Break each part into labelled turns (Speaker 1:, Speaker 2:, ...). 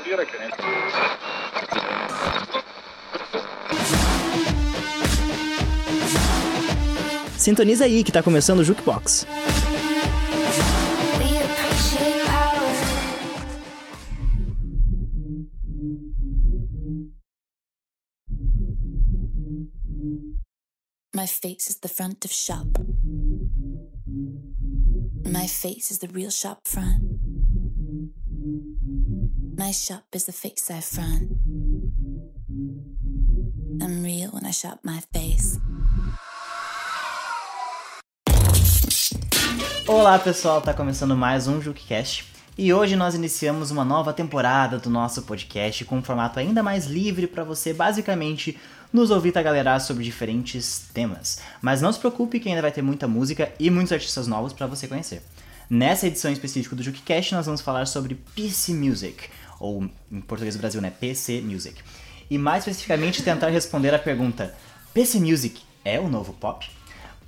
Speaker 1: aplaudir a quem.
Speaker 2: Sintoniza aí que tá começando o Jukebox.
Speaker 3: My face is the front of shop. My face is the real shop front. My shop is the face I front. I'm real when I shop my face.
Speaker 2: Olá pessoal, tá começando mais um Jukecast e hoje nós iniciamos uma nova temporada do nosso podcast com um formato ainda mais livre para você basicamente nos ouvir tagarelar sobre diferentes temas. Mas não se preocupe que ainda vai ter muita música e muitos artistas novos para você conhecer. Nessa edição específica do Jukecast nós vamos falar sobre PC Music, ou em português do Brasil, né, PC Music. E mais especificamente tentar responder a pergunta: PC Music é o novo pop?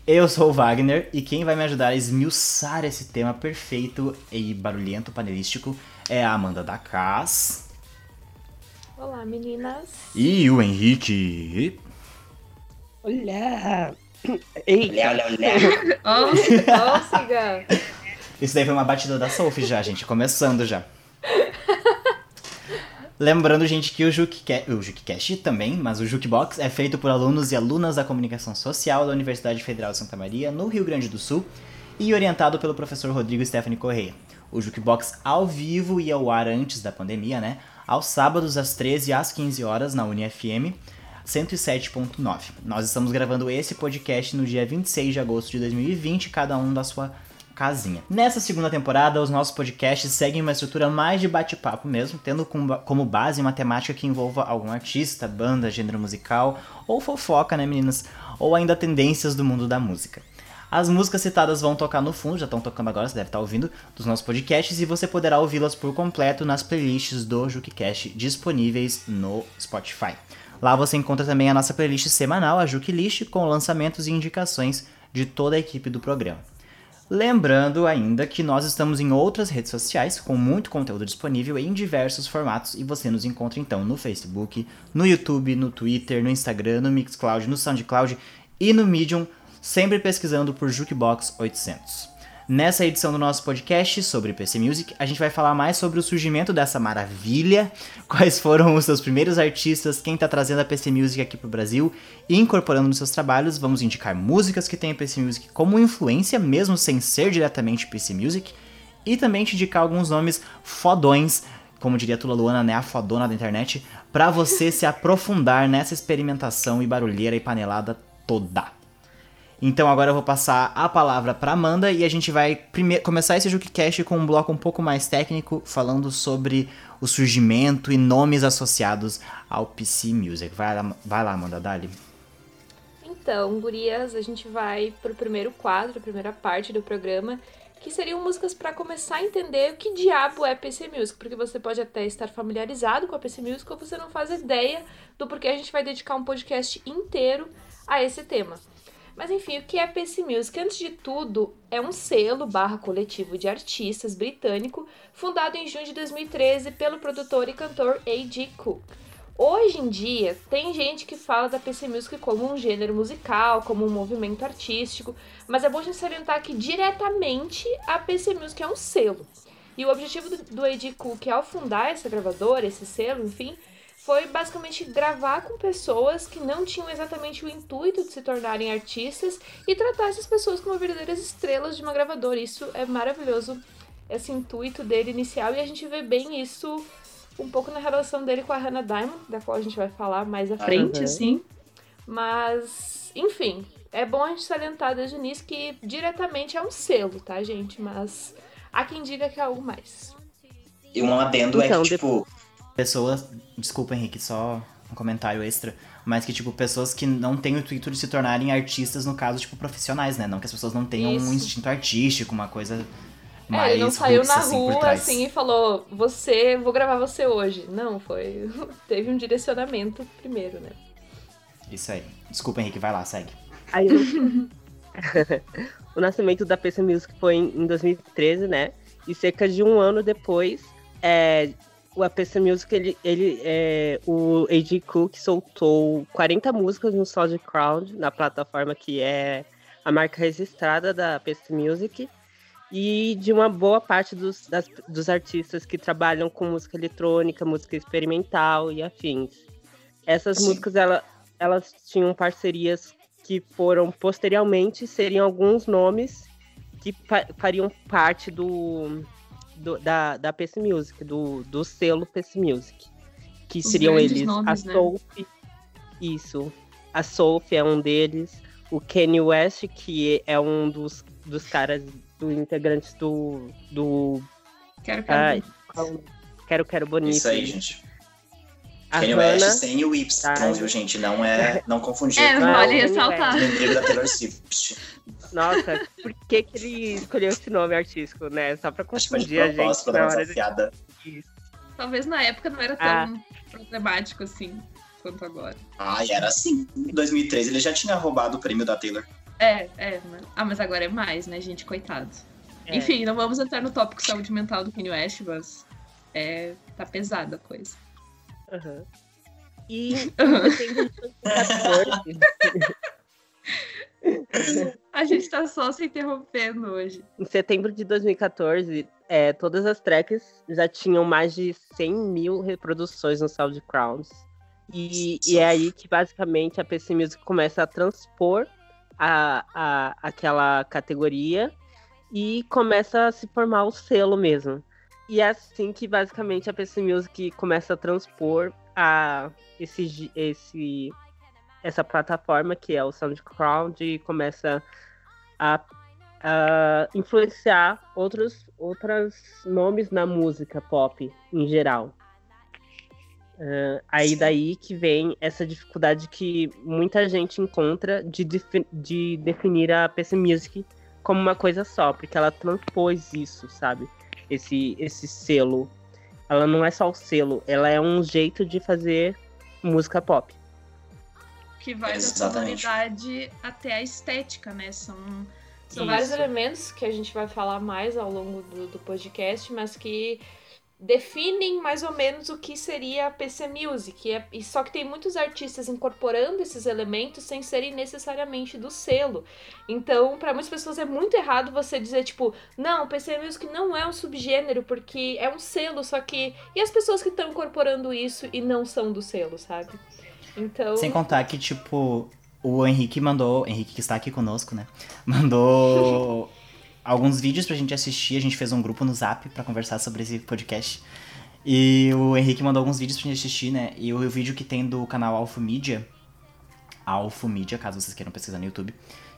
Speaker 2: Eu sou o Wagner e quem vai me ajudar a esmiuçar esse tema perfeito e barulhento panelístico é a Amanda da Cas
Speaker 4: Olá, meninas.
Speaker 2: e o Henrique.
Speaker 5: Eita!
Speaker 6: Olha, olha, olha.
Speaker 4: Ó.
Speaker 2: Isso daí foi uma batida da Sophie já, gente, começando já. Lembrando, gente, que o Jukecast, também, mas o Jukebox é feito por alunos e alunas da comunicação social da Universidade Federal de Santa Maria, no Rio Grande do Sul, e orientado pelo professor Rodrigo Stephanie Correia. O Jukebox ao vivo e ao ar antes da pandemia, né? Aos sábados, às 13 às 15 horas, na UniFM 107.9. Nós estamos gravando esse podcast no dia 26 de agosto de 2020, cada um da sua casinha. Nessa segunda temporada, os nossos podcasts seguem uma estrutura mais de bate-papo mesmo, tendo com- como base uma temática que envolva algum artista, banda, gênero musical, ou fofoca, né, meninas? Ou ainda tendências do mundo da música. As músicas citadas vão tocar no fundo, já estão tocando agora, você deve estar ouvindo, dos nossos podcasts, e você poderá ouvi-las por completo nas playlists do JukiCast disponíveis no Spotify. Lá você encontra também a nossa playlist semanal, a Juki List, com lançamentos e indicações de toda a equipe do programa. Lembrando ainda que nós estamos em outras redes sociais com muito conteúdo disponível em diversos formatos e você nos encontra então no Facebook, no YouTube, no Twitter, no Instagram, no Mixcloud, no SoundCloud e no Medium, sempre pesquisando por Jukebox 800. Nessa edição do nosso podcast sobre PC Music, a gente vai falar mais sobre o surgimento dessa maravilha, quais foram os seus primeiros artistas, quem tá trazendo a PC Music aqui pro Brasil e incorporando nos seus trabalhos. Vamos indicar músicas que têm a PC Music como influência, mesmo sem ser diretamente PC Music, e também te indicar alguns nomes fodões, como diria a Tula Luana, né, a fodona da internet, pra você se aprofundar nessa experimentação e barulheira e panelada toda. Então agora eu vou passar a palavra para Amanda e a gente vai começar esse JukiCast com um bloco um pouco mais técnico, falando sobre o surgimento e nomes associados ao PC Music. Vai lá, vai lá Amanda, dali.
Speaker 4: Então, gurias, a gente vai pro primeiro quadro, a primeira parte do programa, que seriam músicas para começar a entender o que diabo é PC Music, porque você pode até estar familiarizado com a PC Music ou você não faz ideia do porquê a gente vai dedicar um podcast inteiro a esse tema. Mas enfim, o que é PC Music? Antes de tudo, é um selo barra coletivo de artistas britânico fundado em junho de 2013 pelo produtor e cantor A.G. Cook. Hoje em dia, tem gente que fala da PC Music como um gênero musical, como um movimento artístico, mas é bom gente salientar que diretamente a PC Music é um selo. E o objetivo do, do A.G. Cook ao fundar essa gravadora, esse selo, enfim, foi basicamente gravar com pessoas que não tinham exatamente o intuito de se tornarem artistas e tratar essas pessoas como verdadeiras estrelas de uma gravadora. Isso é maravilhoso, esse intuito dele inicial, e a gente vê bem isso um pouco na relação dele com a Hannah Diamond, da qual a gente vai falar mais à frente,
Speaker 5: Uhum.
Speaker 4: sim. Mas, enfim, é bom a gente salientar desde o início que diretamente é um selo, tá, gente? Mas há quem diga que é algo mais.
Speaker 6: E um adendo
Speaker 5: Então,
Speaker 6: é que, tipo,
Speaker 2: Pessoas, desculpa Henrique, só um comentário extra, mas que tipo pessoas que não têm o intuito de se tornarem artistas no caso tipo profissionais, né? Não que as pessoas não tenham um
Speaker 4: Isso.
Speaker 2: instinto artístico, uma coisa mais
Speaker 4: É, ele não saiu
Speaker 2: roots,
Speaker 4: na
Speaker 2: assim,
Speaker 4: rua assim e falou, você, vou gravar você hoje. Não, foi. Teve um direcionamento primeiro, né?
Speaker 2: Isso aí. Desculpa Henrique, vai lá, segue.
Speaker 5: Aí, o nascimento da PC Music foi em em 2013, né? E cerca de um ano depois, é, o APC Music, ele, ele é, o AG Cook soltou 40 músicas no SoundCloud, na plataforma que é a marca registrada da APC Music, e de uma boa parte dos, das- dos artistas que trabalham com música eletrônica, música experimental e afins. Essas
Speaker 7: Sim.
Speaker 5: músicas, ela, elas tinham parcerias que foram posteriormente, seriam alguns nomes que fa- fariam parte do, do- da, da PC Music, do, do selo PC Music. Que
Speaker 4: Os
Speaker 5: seriam eles,
Speaker 4: nomes,
Speaker 5: a
Speaker 4: né?
Speaker 5: Sophie, isso, a Sophie é um deles, o Kanye West, que é um dos, dos caras, dos integrantes do, do
Speaker 4: Quero, quero.
Speaker 5: Ai, Quero Quero Bonito.
Speaker 7: Isso aí, gente.
Speaker 5: A
Speaker 7: Kanye West
Speaker 5: Hannah,
Speaker 7: sem o Y,
Speaker 5: Tá.
Speaker 7: viu, gente? Não é. Não confundir
Speaker 4: É,
Speaker 7: com
Speaker 4: vale
Speaker 7: o inimigo da Taylor Swift.
Speaker 5: Nossa, por que, que ele escolheu esse nome artístico, né? Só pra
Speaker 7: de
Speaker 5: confundir a gente
Speaker 7: pra dar
Speaker 5: na
Speaker 7: uma
Speaker 5: hora de...
Speaker 7: desafiada.
Speaker 4: Talvez na época não era tão
Speaker 5: Ah.
Speaker 4: problemático assim quanto agora.
Speaker 7: Ah, era assim. Em 2003 ele já tinha roubado o prêmio da Taylor.
Speaker 4: É, é. mas- Ah, mas agora é mais, né, gente? Coitado.
Speaker 5: É.
Speaker 4: Enfim, não vamos entrar no tópico saúde mental do Kanye West, mas é, tá pesada a coisa.
Speaker 5: Aham. E de 2014,
Speaker 4: A gente tá só se interrompendo hoje.
Speaker 5: em setembro de 2014, é, todas as tracks já tinham mais de 100 mil reproduções no SoundCloud. E, e é aí que basicamente a PC Music começa a transpor a, a, aquela categoria e começa a se formar o selo mesmo. E é assim que basicamente a PC Music começa a transpor a esse, esse, essa plataforma que é o SoundCloud começa a, a influenciar outros outros nomes na música pop em geral. Ah, aí daí que vem essa dificuldade que muita gente encontra de, defi- de definir a PC Music como uma coisa só, porque ela transpôs isso, sabe? Esse, esse selo. Ela não é só o selo, ela é um jeito de fazer música pop.
Speaker 4: Que vai da
Speaker 7: Exatamente.
Speaker 4: sonoridade até a estética, né? São,
Speaker 8: São
Speaker 5: Isso.
Speaker 8: vários elementos que a gente vai falar mais ao longo do, do podcast, mas que definem mais ou menos o que seria a PC Music. E, é- e só que tem muitos artistas incorporando esses elementos sem serem necessariamente do selo. Então, para muitas pessoas é muito errado você dizer, tipo, não, PC Music não é um subgênero, porque é um selo, só que. E as pessoas que estão incorporando isso e não são do selo, sabe? Então.
Speaker 2: Sem contar que, tipo, o Henrique mandou. Henrique que está aqui conosco, né? Mandou alguns vídeos pra gente assistir. A gente fez um grupo no Zap pra conversar sobre esse podcast. E o Henrique mandou alguns vídeos pra gente assistir, né? E o vídeo que tem do canal Alpha Media. Alpha Media, caso vocês queiram pesquisar no YouTube.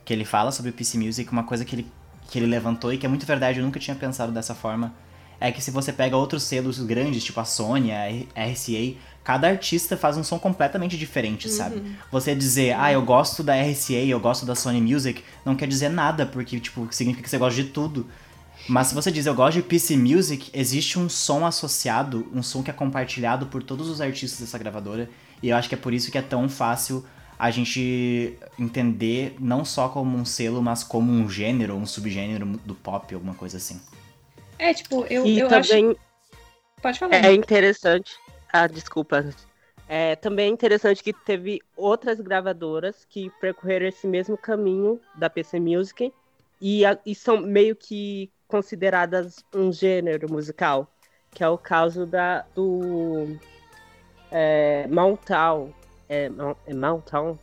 Speaker 2: Que ele fala sobre o PC Music, uma coisa que ele, que ele levantou e que é muito verdade, eu nunca tinha pensado dessa forma. É que se você pega outros selos grandes, tipo a Sony, a RCA, cada artista faz um som completamente diferente, sabe? Você dizer, ah, eu gosto da RCA, eu gosto da Sony Music, não quer dizer nada, porque, tipo, significa que você gosta de tudo. Mas se você diz, eu gosto de PC Music, existe um som associado, um som que é compartilhado por todos os artistas dessa gravadora, e eu acho que é por isso que é tão fácil a gente entender não só como um selo, mas como um gênero, um subgênero do pop, alguma coisa assim.
Speaker 4: É, tipo, eu,
Speaker 5: e
Speaker 4: eu acho.
Speaker 5: também
Speaker 4: Pode falar.
Speaker 5: É interessante. Ah, desculpa. É também é interessante que teve outras gravadoras que percorreram esse mesmo caminho da PC Music e, a- e são meio que consideradas um gênero musical, que é o caso da do é, Mountown. É, Mount- é Mountown?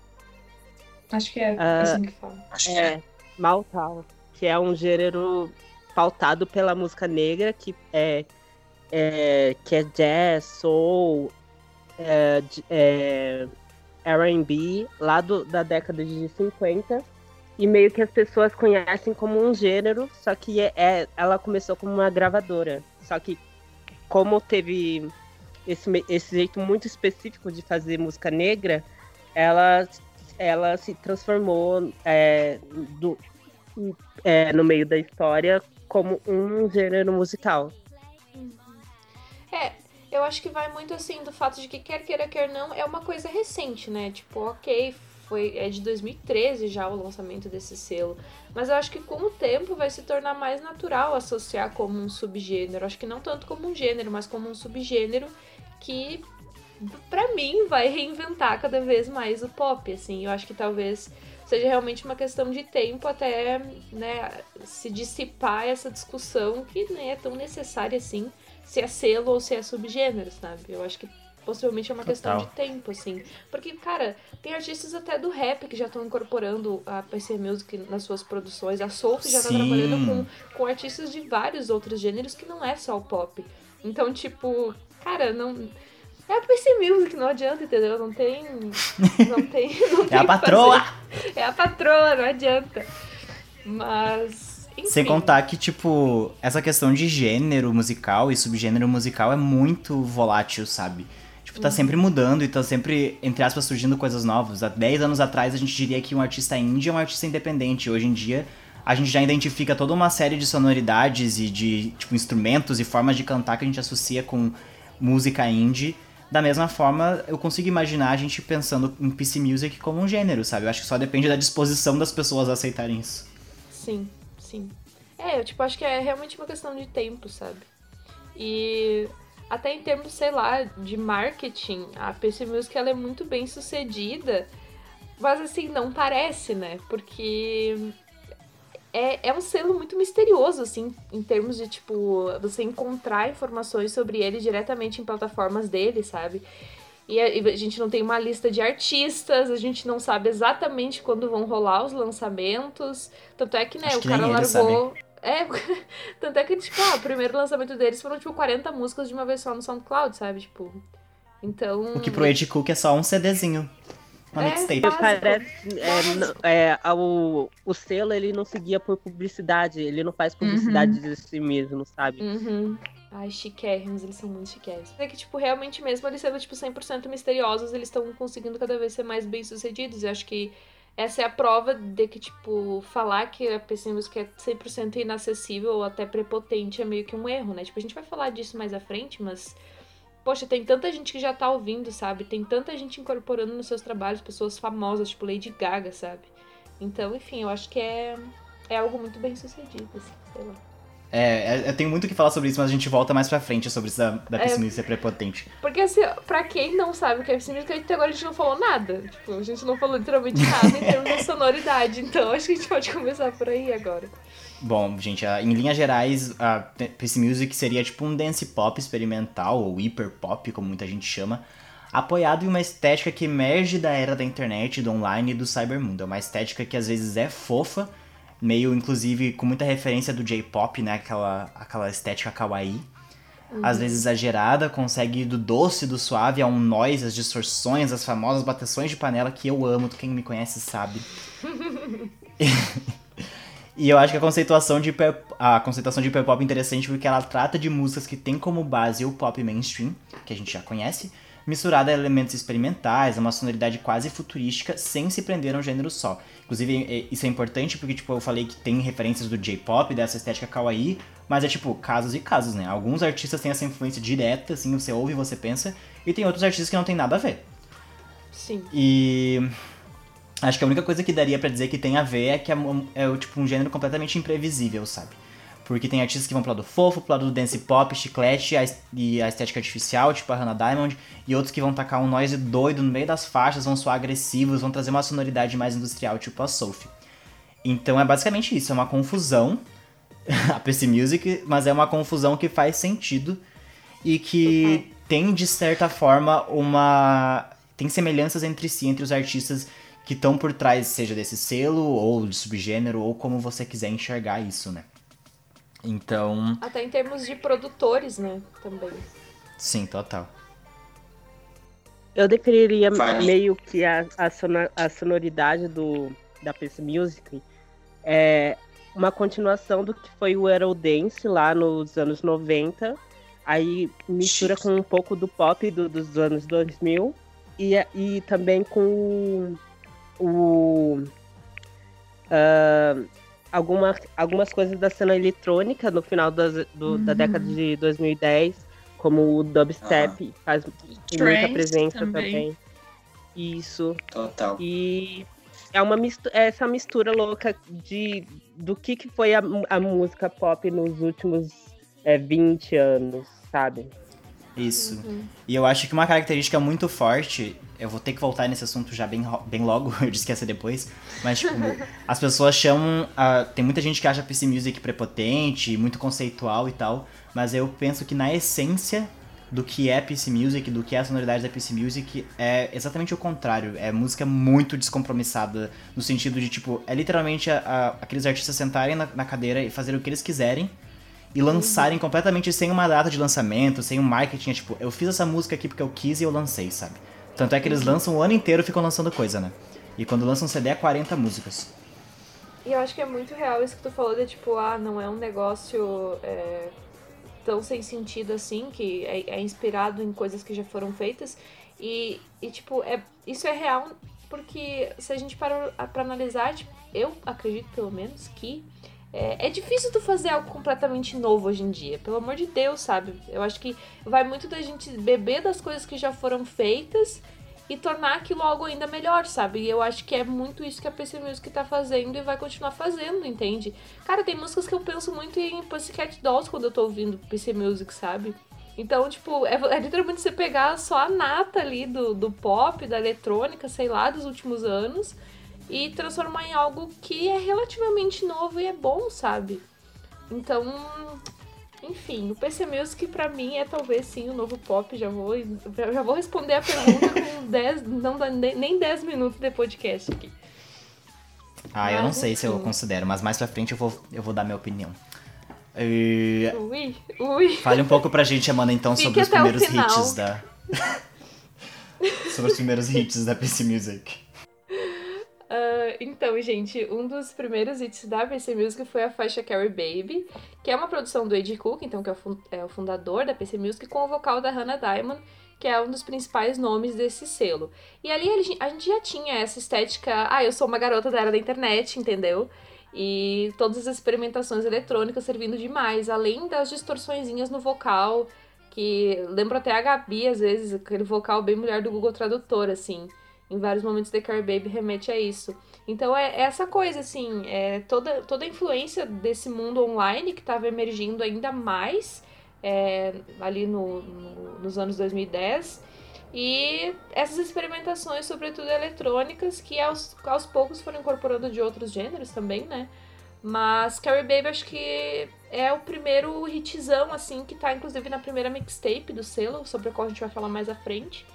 Speaker 4: Acho que é
Speaker 5: Ah,
Speaker 4: assim que fala.
Speaker 7: É.
Speaker 5: É, Mountown, que é um gênero pautado pela música negra, que é, é, que é jazz, soul, é, é, R&B, lá do- da década de 50. E meio que as pessoas conhecem como um gênero, só que é, é- ela começou como uma gravadora. Só que como teve esse, esse jeito muito específico de fazer música negra, ela, ela se transformou é, do- é, no meio da história como um gênero musical.
Speaker 8: Eu acho que vai muito assim do fato de que quer queira, quer não, é uma coisa recente, né? Tipo, ok,
Speaker 4: foi é de 2013 já o lançamento desse selo. Mas eu acho que com o tempo vai se tornar mais natural associar como um subgênero. Acho que não tanto como um gênero, mas como um subgênero que pra mim vai reinventar cada vez mais o pop, assim. Eu acho que talvez seja realmente uma questão de tempo até, né, se dissipar essa discussão que nem é tão necessária assim, se é selo ou se é subgênero, sabe? Eu acho que possivelmente é uma questão
Speaker 2: Total.
Speaker 4: de tempo, assim. Porque, cara, tem artistas até do rap que já estão incorporando a PC Music nas suas produções. A Sophie já tá
Speaker 2: Sim.
Speaker 4: trabalhando com, com artistas de vários outros gêneros que não é só o pop. Então, tipo, cara, não. É a PC Music, não adianta, entendeu? Não tem. Não tem. Não
Speaker 2: É
Speaker 4: tem
Speaker 2: a
Speaker 4: o que
Speaker 2: patroa!
Speaker 4: É a patroa, não adianta. Mas. Enfim.
Speaker 2: Sem contar que, tipo, essa questão de gênero musical e subgênero musical é muito volátil, sabe? Tipo, tá sempre mudando e tá sempre, entre aspas, surgindo coisas novas. Há 10 anos atrás a gente diria que um artista indie é um artista independente. Hoje em dia a gente já identifica toda uma série de sonoridades e de, tipo, instrumentos e formas de cantar que a gente associa com música indie. Da mesma forma, eu consigo imaginar a gente pensando em PC Music como um gênero, sabe? Eu acho que só depende da disposição das pessoas a aceitarem isso.
Speaker 4: Sim, sim. É, eu tipo, acho que é realmente uma questão de tempo, sabe? E até em termos, sei lá, de marketing, a PC Music ela é muito bem sucedida, mas assim, não parece, né? Porque é, é um selo muito misterioso, assim, em termos de, tipo, você encontrar informações sobre ele diretamente em plataformas dele, sabe? E a, e a gente não tem uma lista de artistas, a gente não sabe exatamente quando vão rolar os lançamentos. Tanto é que, né,
Speaker 2: Acho
Speaker 4: o
Speaker 2: que
Speaker 4: cara largou. É, tanto é que, tipo, ah, o primeiro lançamento deles foram, tipo, 40 músicas de uma vez só no SoundCloud, sabe? Tipo. Então.
Speaker 2: O que pro Ed Cook é só um CDzinho. Uma
Speaker 4: É,
Speaker 2: mixtape.
Speaker 5: Parece, é, é, o, o selo ele não seguia por publicidade, ele não faz publicidade de si mesmo, sabe?
Speaker 4: Uhum. Ai, chiquérrimos, eles são muito chiquérrimos. É que, tipo, realmente mesmo eles sendo, tipo, 100% misteriosos, eles estão conseguindo cada vez ser mais bem-sucedidos. Eu acho que essa é a prova de que, tipo, falar que a Music é 100% inacessível ou até prepotente é meio que um erro, né? Tipo, a gente vai falar disso mais à frente, mas... Poxa, tem tanta gente que já tá ouvindo, sabe? Tem tanta gente incorporando nos seus trabalhos, pessoas famosas, tipo Lady Gaga, sabe? Então, enfim, eu acho que é, é algo muito bem sucedido, assim, sei lá.
Speaker 2: É, é, eu tenho muito o que falar sobre isso, mas a gente volta mais pra frente sobre isso da, da
Speaker 4: É.
Speaker 2: pessimista ser prepotente.
Speaker 4: Porque, assim, pra quem não sabe o que é Music, até agora a gente não falou nada. Tipo, a gente não falou literalmente nada em termos de sonoridade. Então, acho que a gente pode começar por aí agora.
Speaker 2: Bom, gente, em linhas gerais, a PC Music seria tipo um dance pop experimental, ou hyper pop, como muita gente chama, apoiado em uma estética que emerge da era da internet, do online e do cybermundo. É uma estética que às vezes é fofa, meio inclusive com muita referência do J-pop, né? Aquela, aquela estética kawaii. Às vezes exagerada, consegue ir do doce, do suave a um noise, as distorções, as famosas bateções de panela que eu amo, quem me conhece sabe. E eu acho que a conceituação de hiper, a conceituação de hiper pop é interessante porque ela trata de músicas que tem como base o pop mainstream, que a gente já conhece, misturada a elementos experimentais, a uma sonoridade quase futurística, sem se prender a um gênero só. Inclusive, é- isso é importante porque, tipo, eu falei que tem referências do J-pop, dessa estética kawaii, mas é, tipo, casos e casos, né? Alguns artistas têm essa influência direta, assim, você ouve e você pensa, e tem outros artistas que não tem nada a ver.
Speaker 4: Sim.
Speaker 2: E acho que a única coisa que daria pra dizer que tem a ver é que é, é tipo um gênero completamente imprevisível, sabe? Porque tem artistas que vão pro lado fofo, pro lado do dance pop, chiclete e a estética artificial, tipo a Hannah Diamond, e outros que vão tacar um noise doido no meio das faixas, vão soar agressivos, vão trazer uma sonoridade mais industrial, tipo a Sophie. Então é basicamente isso, é uma confusão, a PC Music, mas é uma confusão que faz sentido e que tem, de certa forma, uma. tem semelhanças entre si, entre os artistas que estão por trás, seja desse selo, ou de subgênero, ou como você quiser enxergar isso, né? Então,
Speaker 4: Até em termos de produtores, né? Também.
Speaker 2: sim, total.
Speaker 5: Eu definiria meio que a, a, sono- a sonoridade do, da PC Music é uma continuação do que foi o Eurodance lá nos anos 90. Aí mistura com um pouco do pop do- dos anos 2000 e, e também com o. ah, alguma, algumas coisas da cena eletrônica no final das- do- da
Speaker 9: Uhum.
Speaker 5: década de 2010, como o dubstep, faz muita presença
Speaker 9: também.
Speaker 5: também. Isso.
Speaker 10: Total.
Speaker 5: E é uma mistura, essa mistura louca de do que, que foi a, a música pop nos últimos é, 20 anos, sabe?
Speaker 2: Isso. E eu acho que uma característica muito forte, eu vou ter que voltar nesse assunto já bem, bem logo, eu disse que ia ser depois, mas tipo, as pessoas chamam. a- tem muita gente que acha PC Music prepotente, muito conceitual e tal, mas eu penso que na essência do que é PC Music, do que é a sonoridade da PC Music, é exatamente o contrário. É música muito descompromissada, no sentido de, tipo, é literalmente a- a- aqueles artistas sentarem na, na cadeira e fazerem o que eles quiserem e lançarem completamente sem uma data de lançamento, sem um marketing, é tipo, eu fiz essa música aqui porque eu quis e eu lancei, sabe? Tanto é que eles lançam o ano inteiro e ficam lançando coisa, né? E quando lançam um CD é 40 músicas.
Speaker 4: E eu acho que é muito real isso que tu falou de tipo, ah, não é um negócio é, tão sem sentido assim, que é, é inspirado em coisas que já foram feitas. E, e tipo, é, isso é real porque se a gente para pra analisar, tipo, eu acredito pelo menos que é, é difícil tu fazer algo completamente novo hoje em dia, pelo amor de Deus, sabe? Eu acho que vai muito da gente beber das coisas que já foram feitas e tornar aquilo algo ainda melhor, sabe? E eu acho que é muito isso que a PC Music tá fazendo e vai continuar fazendo, entende? Cara, tem músicas que eu penso muito em Pussycat Dolls quando eu tô ouvindo PC Music, sabe? Então, tipo, é, é literalmente você pegar só a nata ali do, do pop, da eletrônica, sei lá, dos últimos anos e transformar em algo que é relativamente novo e é bom, sabe? Então, enfim, o PC Music pra mim é talvez sim o novo pop. Já vou, já vou responder a pergunta com 10, não dá nem nem 10 minutos de podcast aqui.
Speaker 2: Ah, eu não
Speaker 4: Mas,
Speaker 2: sei se eu considero, mas mais pra frente eu vou, eu vou dar minha opinião. E
Speaker 4: Ui, ui.
Speaker 2: fale um pouco pra gente, Amanda, então,
Speaker 4: Fique
Speaker 2: sobre os primeiros hits da. sobre os primeiros hits da PC Music.
Speaker 4: Ah, então, gente, um dos primeiros hits da PC Music foi a faixa Carrie Baby, que é uma produção do A.J. Cook, então, que é o, é o fundador da PC Music, com o vocal da Hannah Diamond, que é um dos principais nomes desse selo. E ali a gente já tinha essa estética, ah, eu sou uma garota da era da internet, entendeu? E todas as experimentações eletrônicas servindo demais, além das distorçõezinhas no vocal, que lembra até a Gabi, às vezes, aquele vocal bem mulher do Google Tradutor, assim em vários momentos The Carrie Baby remete a isso. Então é, é essa coisa, assim, é toda, toda a influência desse mundo online que estava emergindo ainda mais é, ali no, no- nos anos 2010. E essas experimentações, sobretudo eletrônicas, que aos, aos poucos foram incorporando de outros gêneros também, né? Mas Carrie Baby acho que é o primeiro hitzão, assim, que tá inclusive na primeira mixtape do selo, sobre a qual a gente vai falar mais à frente.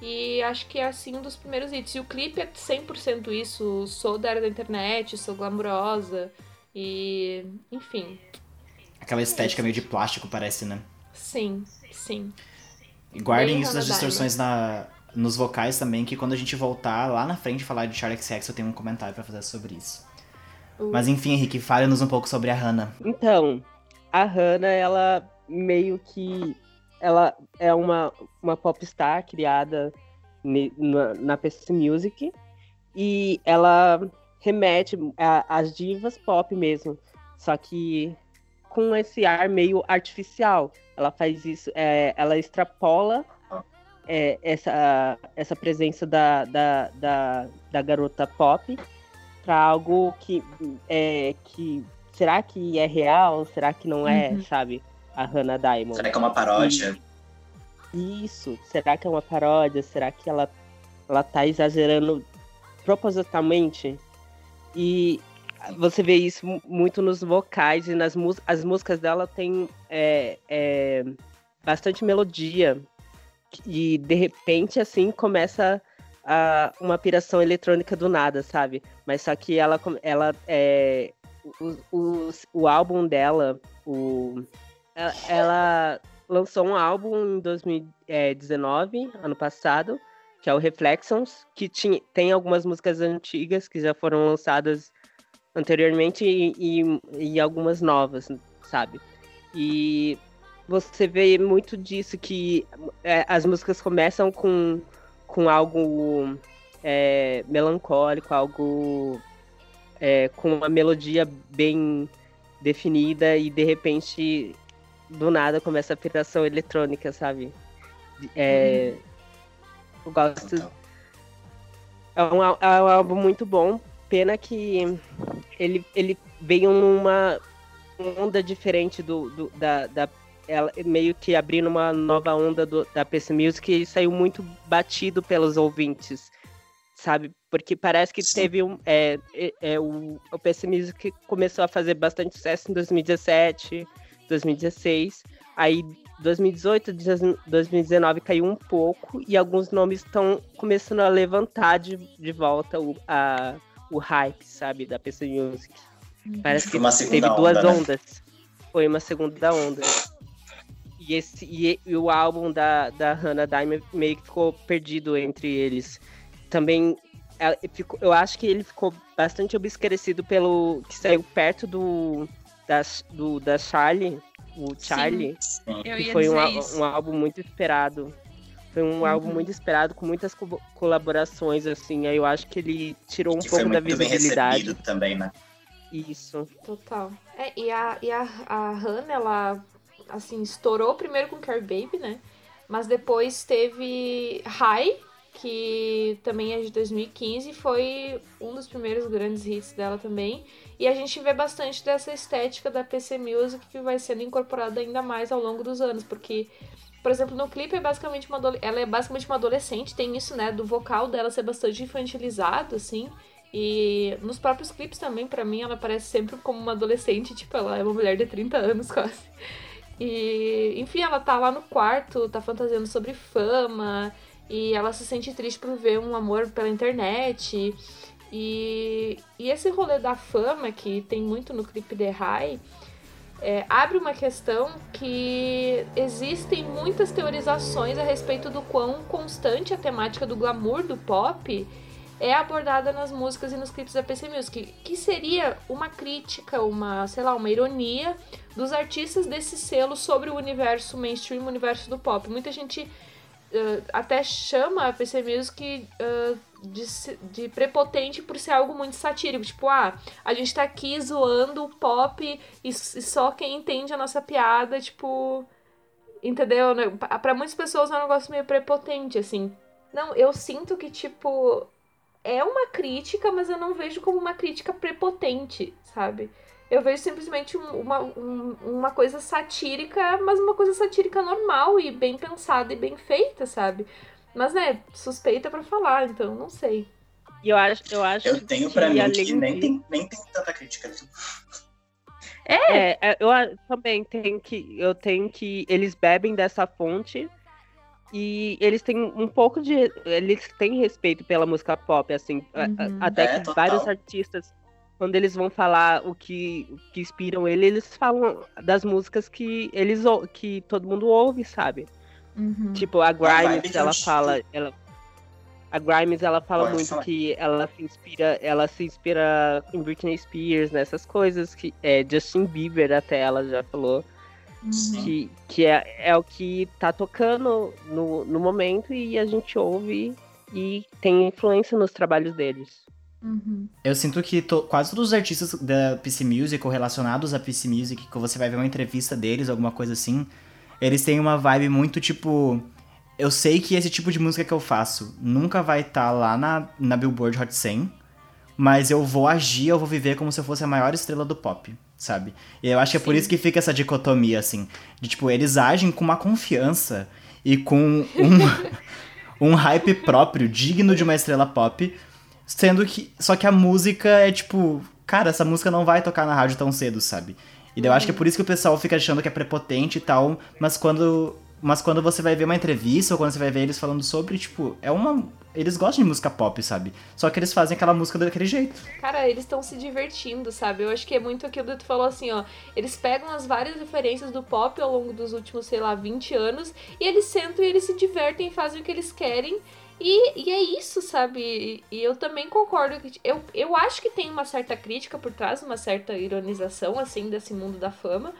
Speaker 4: E acho que é assim um dos primeiros hits. E o clipe é 100% isso. Sou da era da internet, sou glamurosa. E. Enfim.
Speaker 2: Aquela estética meio de plástico, parece, né?
Speaker 4: Sim, sim.
Speaker 2: E guardem
Speaker 4: Bem
Speaker 2: isso das
Speaker 4: Hannah
Speaker 2: distorções na, nos vocais também, que quando a gente voltar lá na frente e falar de Charlie XX, eu tenho um comentário pra fazer sobre isso.
Speaker 4: Uh.
Speaker 2: Mas enfim, Henrique, fale-nos um pouco sobre a Hannah.
Speaker 5: Então, a Hannah, ela meio que. Ela é uma, uma popstar criada ne- na, na PC Music e ela remete às divas pop mesmo, só que com esse ar meio artificial. Ela faz isso, é, ela extrapola é, essa, essa presença da, da, da, da garota pop para algo que é que será que é real? Será que não é,
Speaker 4: Uhum.
Speaker 5: sabe? A Hannah Diamond.
Speaker 10: Será que é uma paródia?
Speaker 5: Isso. Será que é uma paródia? Será que ela ela tá exagerando propositalmente? E você vê isso mu- muito nos vocais e nas músicas. As músicas dela têm é, é, bastante melodia. E de repente, assim, começa a, uma piração eletrônica do nada, sabe? Mas só que ela, ela é. O, o, o álbum dela, o, ela, ela lançou um álbum em 2019, ano passado, que é o Reflections, que tinha, tem algumas músicas antigas que já foram lançadas anteriormente e, e, e algumas novas, sabe? E você vê muito disso que é, as músicas começam com, com algo é, melancólico, algo é, com uma melodia bem definida e de repente do nada começa a piração eletrônica, sabe? É, eu gosto
Speaker 10: Total.
Speaker 5: É um, é um álbum muito bom. Pena que ele, ele veio numa onda diferente do, do- da, da ela meio que abrindo uma nova onda do- da PC Music e saiu muito batido pelos ouvintes, sabe? Porque parece que
Speaker 11: Sim.
Speaker 5: teve um. É, é, é, o, o PC Music começou a fazer bastante sucesso em 2017, 2016. Aí 2018, 2019 caiu um pouco e alguns nomes estão começando a levantar de, de volta o, a, o hype, sabe, da PC Music. Parece que
Speaker 11: Foi uma
Speaker 5: teve
Speaker 11: segunda
Speaker 5: duas
Speaker 11: onda, né?
Speaker 5: ondas. Foi uma segunda onda. E, esse, e, e o álbum da, da Hannah Diamond meio que ficou perdido entre eles. Também, ela ficou- eu acho que ele ficou bastante obscurecido pelo que saiu perto do da, do, da Charlie, o Charlie,
Speaker 11: Sim.
Speaker 5: Que foi um, um álbum muito esperado. Foi um
Speaker 12: Uhum.
Speaker 5: álbum muito esperado, com muitas co- colaborações, assim. Aí eu acho que ele tirou um
Speaker 11: que
Speaker 5: pouco da
Speaker 11: bem
Speaker 5: visibilidade.
Speaker 11: recebido também, né?
Speaker 5: Isso.
Speaker 4: Total. É, e a, e a, a Hannah, ela, assim, estourou primeiro com Care Baby, né? Mas depois teve High, que também é de 2015, foi um dos primeiros grandes hits dela também. E a gente vê bastante dessa estética da PC Music que vai sendo incorporada ainda mais ao longo dos anos, porque por exemplo, no clipe é basicamente uma ela é basicamente uma adolescente, tem isso, né, do vocal dela ser bastante infantilizado assim. E nos próprios clipes também, pra mim, ela parece sempre como uma adolescente, tipo, ela é uma mulher de 30 anos quase. E, enfim, ela tá lá no quarto, tá fantasiando sobre fama, e ela se sente triste por ver um amor pela internet. E, e esse rolê da fama, que tem muito no clipe The High, é, abre uma questão que existem muitas teorizações a respeito do quão constante a temática do glamour do pop é abordada nas músicas e nos clipes da PC Music, que seria uma crítica, uma, sei lá, uma ironia dos artistas desse selo sobre o universo mainstream, o universo do pop. Muita gente eh, até chama a PC Music eh, de, de prepotente por ser algo muito satírico, tipo, ah, a gente tá aqui zoando o pop e, e só quem entende a nossa piada, tipo, entendeu? né? Pa- Pra muitas pessoas é um negócio meio prepotente, assim. Não, eu sinto que, tipo, é uma crítica, mas eu não vejo como uma crítica prepotente, sabe? Eu vejo simplesmente um- uma, um- uma coisa satírica, mas uma coisa satírica normal e bem pensada e bem feita, sabe? Mas, né, suspeita pra falar, então não sei.
Speaker 5: E eu acho, eu acho
Speaker 11: Eu tenho pra
Speaker 5: que,
Speaker 11: mim que nem tem, nem tem tanta crítica.
Speaker 5: É, é, eu também tenho que. Eu tenho que. Eles bebem dessa fonte e eles têm um pouco de. Eles têm respeito pela música pop, assim.
Speaker 12: Uhum.
Speaker 5: Até
Speaker 11: É,
Speaker 5: que
Speaker 11: total.
Speaker 5: vários artistas, quando eles vão falar o que, o que inspiram ele, eles falam das músicas que eles ou- que todo mundo ouve, sabe?
Speaker 12: Uhum.
Speaker 5: Tipo, a Grimes, ela fala. Ela, a Grimes, ela fala
Speaker 11: Pode
Speaker 5: muito
Speaker 11: falar.
Speaker 5: que ela se inspira, ela se inspira em Britney Spears, nessas coisas que é Justin Bieber até ela já falou
Speaker 12: Uhum.
Speaker 5: que, que é, é o que tá tocando no, no momento e a gente ouve e tem influência nos trabalhos deles.
Speaker 12: Uhum.
Speaker 2: Eu sinto que to- quase todos os artistas da PC Music ou relacionados à PC Music, que você vai ver uma entrevista deles, alguma coisa assim, eles têm uma vibe muito tipo. Eu sei que esse tipo de música que eu faço nunca vai estar lá na, na Billboard Hot 100, mas eu vou agir, eu vou viver como se eu fosse a maior estrela do pop, sabe? E eu acho que é por
Speaker 12: Sim.
Speaker 2: isso que fica essa dicotomia, assim, de tipo, eles agem com uma confiança e com um, um hype próprio, digno de uma estrela pop, Sendo que. Só que a música é tipo. Cara, essa música não vai tocar na rádio tão cedo, sabe? E eu acho que é por isso que o pessoal fica achando que é prepotente e tal. Mas quando. Mas quando você vai ver uma entrevista ou quando você vai ver eles falando sobre, tipo, é uma. Eles gostam de música pop, sabe? Só que eles fazem aquela música daquele jeito.
Speaker 4: Cara, eles estão se divertindo, sabe? Eu acho que é muito aquilo que tu falou assim, ó. Eles pegam as várias referências do pop ao longo dos últimos, sei lá, 20 anos, e eles sentam e eles se divertem, fazem o que eles querem. E, e é isso, sabe? E, e eu também concordo que. Eu, eu acho que tem uma certa crítica por trás, uma certa ironização, assim, desse mundo da fama.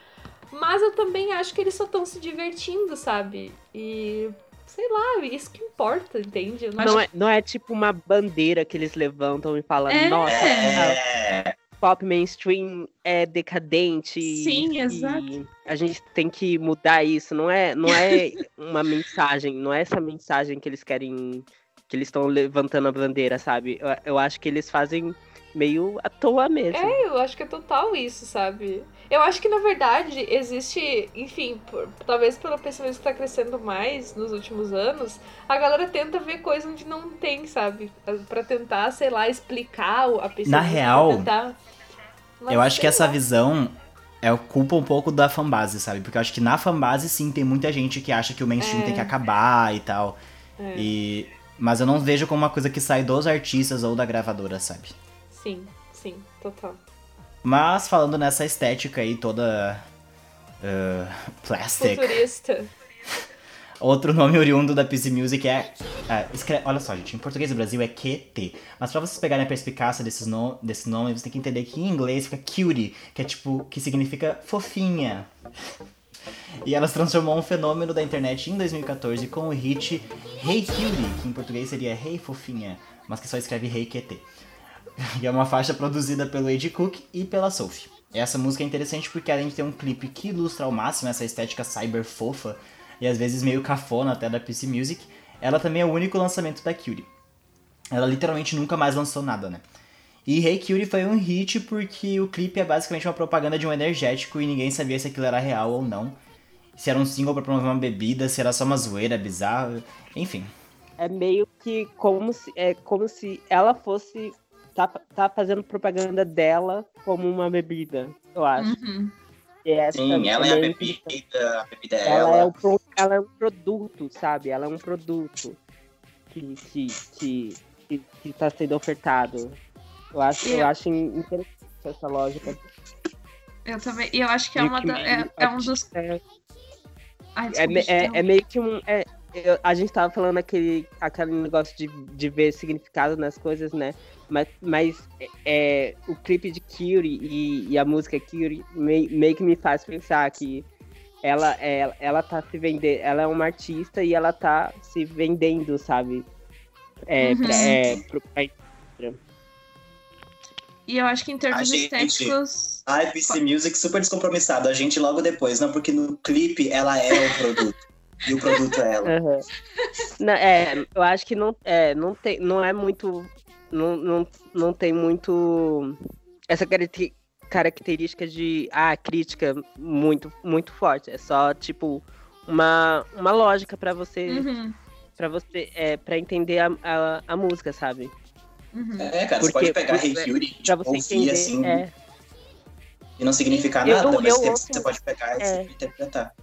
Speaker 4: Mas eu também acho que eles só estão se divertindo, sabe? E. Sei lá, isso que importa, entende? Eu não
Speaker 5: Não é, não é tipo uma bandeira que eles levantam e falam,
Speaker 12: É.
Speaker 5: nossa,
Speaker 11: É,
Speaker 5: pop mainstream é decadente.
Speaker 12: Sim,
Speaker 5: e
Speaker 12: exato.
Speaker 5: A gente tem que mudar isso. Não é, não é uma mensagem, não é essa mensagem que eles querem que eles estão levantando a bandeira, sabe? Eu, eu acho que eles fazem meio à toa mesmo.
Speaker 4: É, eu acho que é total isso, sabe? Eu acho que na verdade existe, enfim, por- talvez pelo pensamento que tá crescendo mais nos últimos anos, a galera tenta ver coisa onde não tem, sabe? Pra tentar, sei lá, explicar o- a pessoa.
Speaker 2: Na real,
Speaker 4: Mas
Speaker 2: eu acho que
Speaker 4: sei
Speaker 2: essa
Speaker 4: lá.
Speaker 2: visão é culpa um pouco da fanbase, sabe? Porque eu acho que na fanbase, sim, tem muita gente que acha que o mainstream
Speaker 4: É.
Speaker 2: tem que acabar e tal.
Speaker 4: É.
Speaker 2: E... Mas eu não vejo como uma coisa que sai dos artistas ou da gravadora, sabe?
Speaker 4: Sim, sim, total.
Speaker 2: Mas falando nessa estética aí toda. Uh, plastic.
Speaker 4: Futurista.
Speaker 2: Outro nome oriundo da PC Music é. é, olha só, gente, em português do Brasil é QT. Mas pra vocês pegarem a perspicácia desses no, desse nome, você tem que entender que em inglês fica cutie, que é tipo. que significa fofinha. E ela se transformou um fenômeno da internet em 2014 com o hit Hey Cutie, que em português seria Hey Fofinha, mas que só escreve Hey QT. E é uma faixa produzida pelo Ed Cook e pela Sophie. Essa música é interessante porque além de ter um clipe que ilustra ao máximo essa estética cyber fofa e às vezes meio cafona até da PC Music, ela também é o único lançamento da Cutie. Ela literalmente nunca mais lançou nada, né? E Hey Cutie foi um hit porque o clipe é basicamente uma propaganda de um energético e ninguém sabia se aquilo era real ou não. Se era um single pra promover uma bebida, se era só uma zoeira bizarra, enfim.
Speaker 5: É meio que como se, é como se ela fosse. Tá, tá fazendo propaganda dela como uma bebida, eu acho.
Speaker 13: Uhum.
Speaker 5: E essa
Speaker 14: Sim, ela é a
Speaker 5: também
Speaker 14: bebida, a bebida é
Speaker 5: ela,
Speaker 14: ela.
Speaker 5: é um, ela é um produto, sabe? Ela é um produto que, que, que, que, que tá sendo ofertado. Eu acho, eu acho interessante essa lógica.
Speaker 13: Eu também. E eu acho que é, uma da- é, é um dos.
Speaker 5: É,
Speaker 13: Ai,
Speaker 5: é,
Speaker 13: desculpa,
Speaker 5: é,
Speaker 13: interromper.
Speaker 5: é meio que um. é- eu- a gente tava falando aquele, aquele negócio de, de ver significado nas coisas, né? Mas, mas é, o clipe de Curie e, e a música Curie meio, meio que me faz pensar que ela, é, ela tá se vendendo, ela é uma artista e ela tá se vendendo, sabe? É,
Speaker 13: Uhum.
Speaker 5: pra, é, pro, pra-
Speaker 13: E eu acho que em termos
Speaker 14: A gente-
Speaker 13: estéticos.
Speaker 14: A PC Music super descompromissado. A gente logo depois, não, porque no clipe ela é o produto. E o produto é ela.
Speaker 5: Aham. Não, é, eu acho que não é, não tem, não é muito, não, não, não tem muito essa caracte- característica de ah, crítica muito, muito forte. É só tipo uma, uma lógica pra você,
Speaker 13: Uhum,
Speaker 5: para você, é, para entender a, a, a música, sabe?
Speaker 13: uhum.
Speaker 14: É, cara, você
Speaker 5: Porque-
Speaker 14: pode pegar Hey Fury
Speaker 5: Pra
Speaker 14: tipo,
Speaker 5: você
Speaker 14: ouvir
Speaker 5: entender,
Speaker 14: assim
Speaker 5: é,
Speaker 14: e não significar
Speaker 5: Eu-
Speaker 14: nada, mas
Speaker 5: eu
Speaker 14: tem-
Speaker 5: ouço-
Speaker 14: você pode pegar e
Speaker 5: é.
Speaker 14: interpretar.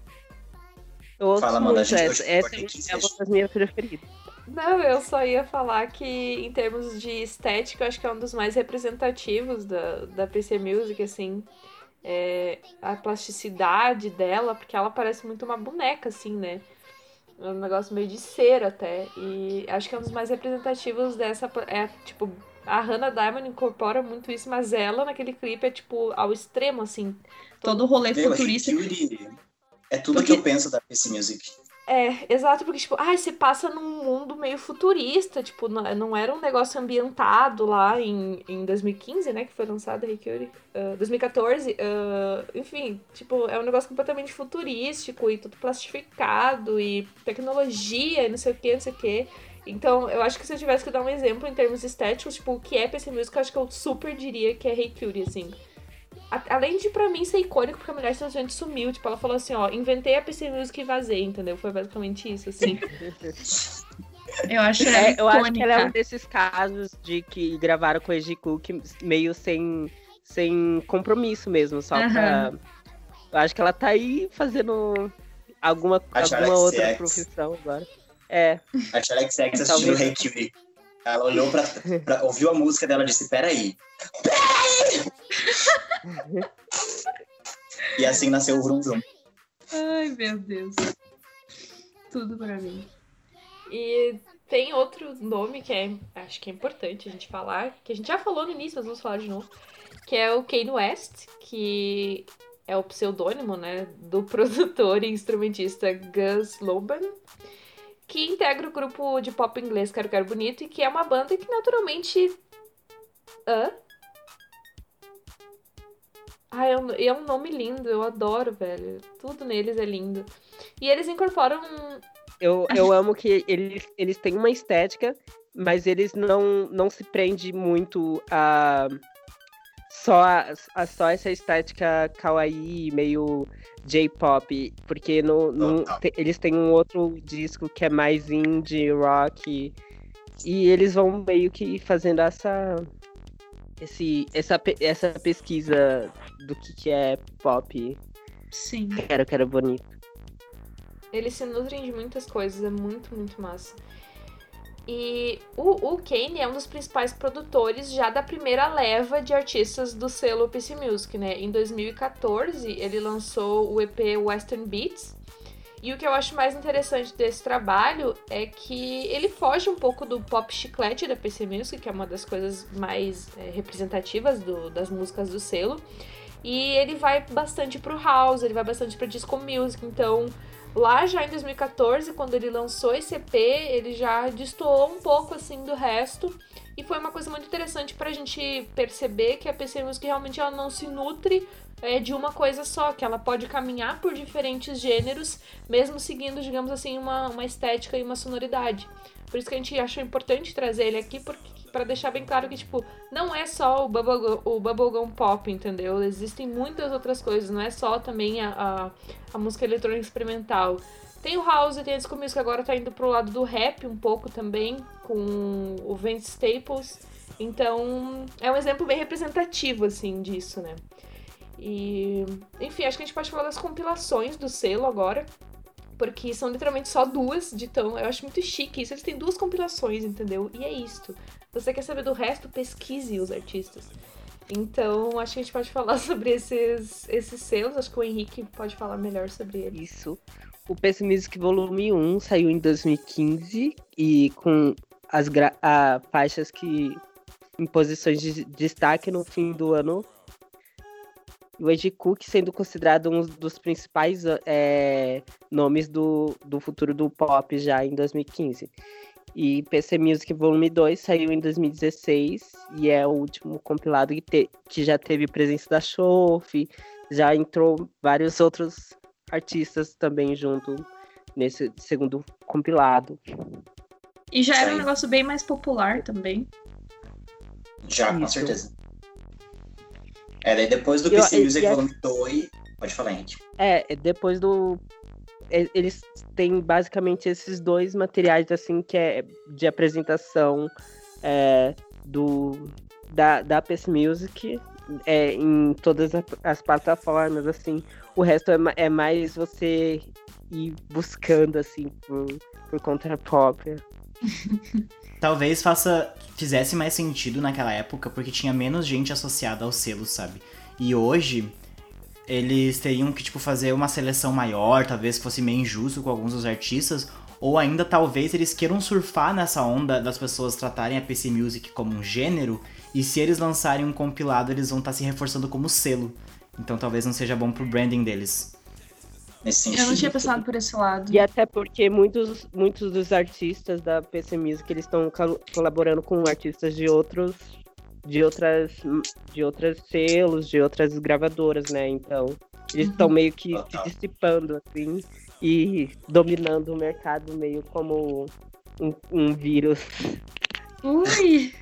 Speaker 5: Eu ouço
Speaker 14: Fala, Amanda, a
Speaker 5: muito essa, essa
Speaker 14: que
Speaker 5: é uma
Speaker 14: seja.
Speaker 5: das minhas preferidas.
Speaker 4: Não, eu só ia falar que em termos de estética, eu acho que é um dos mais representativos da, da PC Music, assim. É, a plasticidade dela, porque ela parece muito uma boneca, assim, né? É um negócio meio de cera até. E acho que é um dos mais representativos dessa. É, tipo, a Hannah Diamond incorpora muito isso, mas ela naquele clipe é, tipo, ao extremo, assim.
Speaker 13: Todo o rolê
Speaker 14: Meu,
Speaker 13: futurista.
Speaker 14: Fury é tudo
Speaker 13: Porque-
Speaker 14: que eu penso da PC Music.
Speaker 4: É, exato, porque, tipo, ai, você passa num mundo meio futurista, tipo, não, não era um negócio ambientado lá em, em 2015, né, que foi lançado Reikuri, uh, 2014, ah, enfim, tipo, é um negócio completamente futurístico e tudo plastificado e tecnologia e não sei o que, não sei o que. Então, eu acho que se eu tivesse que dar um exemplo em termos estéticos, tipo, o que é PC Music, eu acho que eu super diria que é Reikuri, assim. Além de, pra mim, ser icônico, porque a mulher simplesmente sumiu. Tipo, ela falou assim, ó, inventei a PC Music e vazei, entendeu? Foi basicamente isso, assim.
Speaker 13: Eu acho
Speaker 5: É, eu acho que ela é um desses casos de que gravaram com a Edgy Cook meio sem, sem compromisso mesmo, só
Speaker 13: Aham.
Speaker 5: pra. Eu acho que ela tá aí fazendo alguma,
Speaker 14: A
Speaker 5: alguma outra
Speaker 14: XX.
Speaker 5: profissão agora. É,
Speaker 14: A Charlie XX assistindo
Speaker 5: Talvez.
Speaker 14: Ela olhou pra, pra- ouviu a música dela e disse, peraí. Peraí! e assim nasceu o Vrum Vrum.
Speaker 13: Ai, meu Deus. Tudo pra mim.
Speaker 4: E tem outro nome que é, acho que é importante a gente falar, que a gente já falou no início, mas vamos falar de novo, que é o Kanye West, que é o pseudônimo, né, do produtor e instrumentista Gus Loban, que integra o grupo de pop inglês Quero Quero Bonito e que é uma banda que naturalmente... Hã? Ah, é um, é um nome lindo, eu adoro, velho. Tudo neles é lindo. E eles incorporam
Speaker 5: Eu, eu amo que eles, eles têm uma estética, mas eles não, não se prendem muito a só, a, só essa estética kawaii, meio J-pop, porque no, no- te- eles têm um outro disco que é mais indie, rock, e eles vão meio que fazendo essa, esse, essa, essa pesquisa do que, que é pop,
Speaker 15: Sim.
Speaker 5: quero, quero bonito.
Speaker 4: Eles se nutrem de muitas coisas, é muito, muito massa. E o, o Kane é um dos principais produtores já da primeira leva de artistas do selo PC Music, né? Em 2014, ele lançou o EP Western Beats. E o que eu acho mais interessante desse trabalho é que ele foge um pouco do pop chiclete da PC Music, que é uma das coisas mais é, representativas do- das músicas do selo. E ele vai bastante pro house, ele vai bastante pra disco music, então Lá já em 2014, quando ele lançou esse EP, ele já destoou um pouco assim do resto. E foi uma coisa muito interessante pra gente perceber que a PC Music realmente ela não se nutre é, de uma coisa só, que ela pode caminhar por diferentes gêneros, mesmo seguindo, digamos assim, uma, uma estética e uma sonoridade. Por isso que a gente achou importante trazer ele aqui, porque para deixar bem claro que, tipo, não é só o bubblegum, o bubblegum pop, entendeu? Existem muitas outras coisas, não é só também a, a, a música eletrônica experimental. Tem o house, tem a disco music, agora tá indo pro lado do rap um pouco também, com o Vince Staples. Então, é um exemplo bem representativo, assim, disso, né? E, enfim, acho que a gente pode falar das compilações do selo agora. Porque são literalmente só duas de tão. Eu acho muito chique isso. Eles têm duas compilações, entendeu? E é isto. Você quer saber do resto, pesquise os artistas. Então, acho que a gente pode falar sobre esses, esses selos. Acho que o Henrique pode falar melhor sobre eles.
Speaker 5: Isso. O PC Music Volume 1 saiu em 2015 e com as a, faixas que em posições de destaque no fim do ano. O Ed Cook sendo considerado um dos principais é, nomes do, do futuro do pop já em 2015. E PC Music Volume 2 saiu em 2016 e é o último compilado que, te- que já teve presença da Chof, já entrou vários outros artistas também junto nesse segundo compilado.
Speaker 15: E já era um negócio bem mais popular também.
Speaker 16: Já, com
Speaker 5: Isso.
Speaker 16: certeza. É, daí depois do PC Music
Speaker 5: a-
Speaker 16: Volume 2. Pode falar, gente.
Speaker 5: É, é depois do. é, Eles têm basicamente esses dois materiais assim que é de apresentação é, do da, da PC Music é, em todas as plataformas, assim. O resto é, é mais você ir buscando assim por, por conta própria.
Speaker 2: Talvez faça fizesse mais sentido naquela época porque tinha menos gente associada ao selo, sabe? E hoje eles teriam que tipo fazer uma seleção maior, talvez fosse meio injusto com alguns dos artistas, ou ainda talvez eles queiram surfar nessa onda das pessoas tratarem a PC Music como um gênero, e se eles lançarem um compilado, eles vão estar se reforçando como selo. Então talvez não seja bom pro branding deles.
Speaker 16: Nesse sentido.
Speaker 15: Eu não tinha pensado por esse lado.
Speaker 5: E até porque muitos, muitos dos artistas da PC Music eles estão col- colaborando com artistas de outros de outras de outras selos, de outras gravadoras, né? Então, eles estão meio que se dissipando assim e dominando o mercado meio como um, um vírus.
Speaker 15: Ui!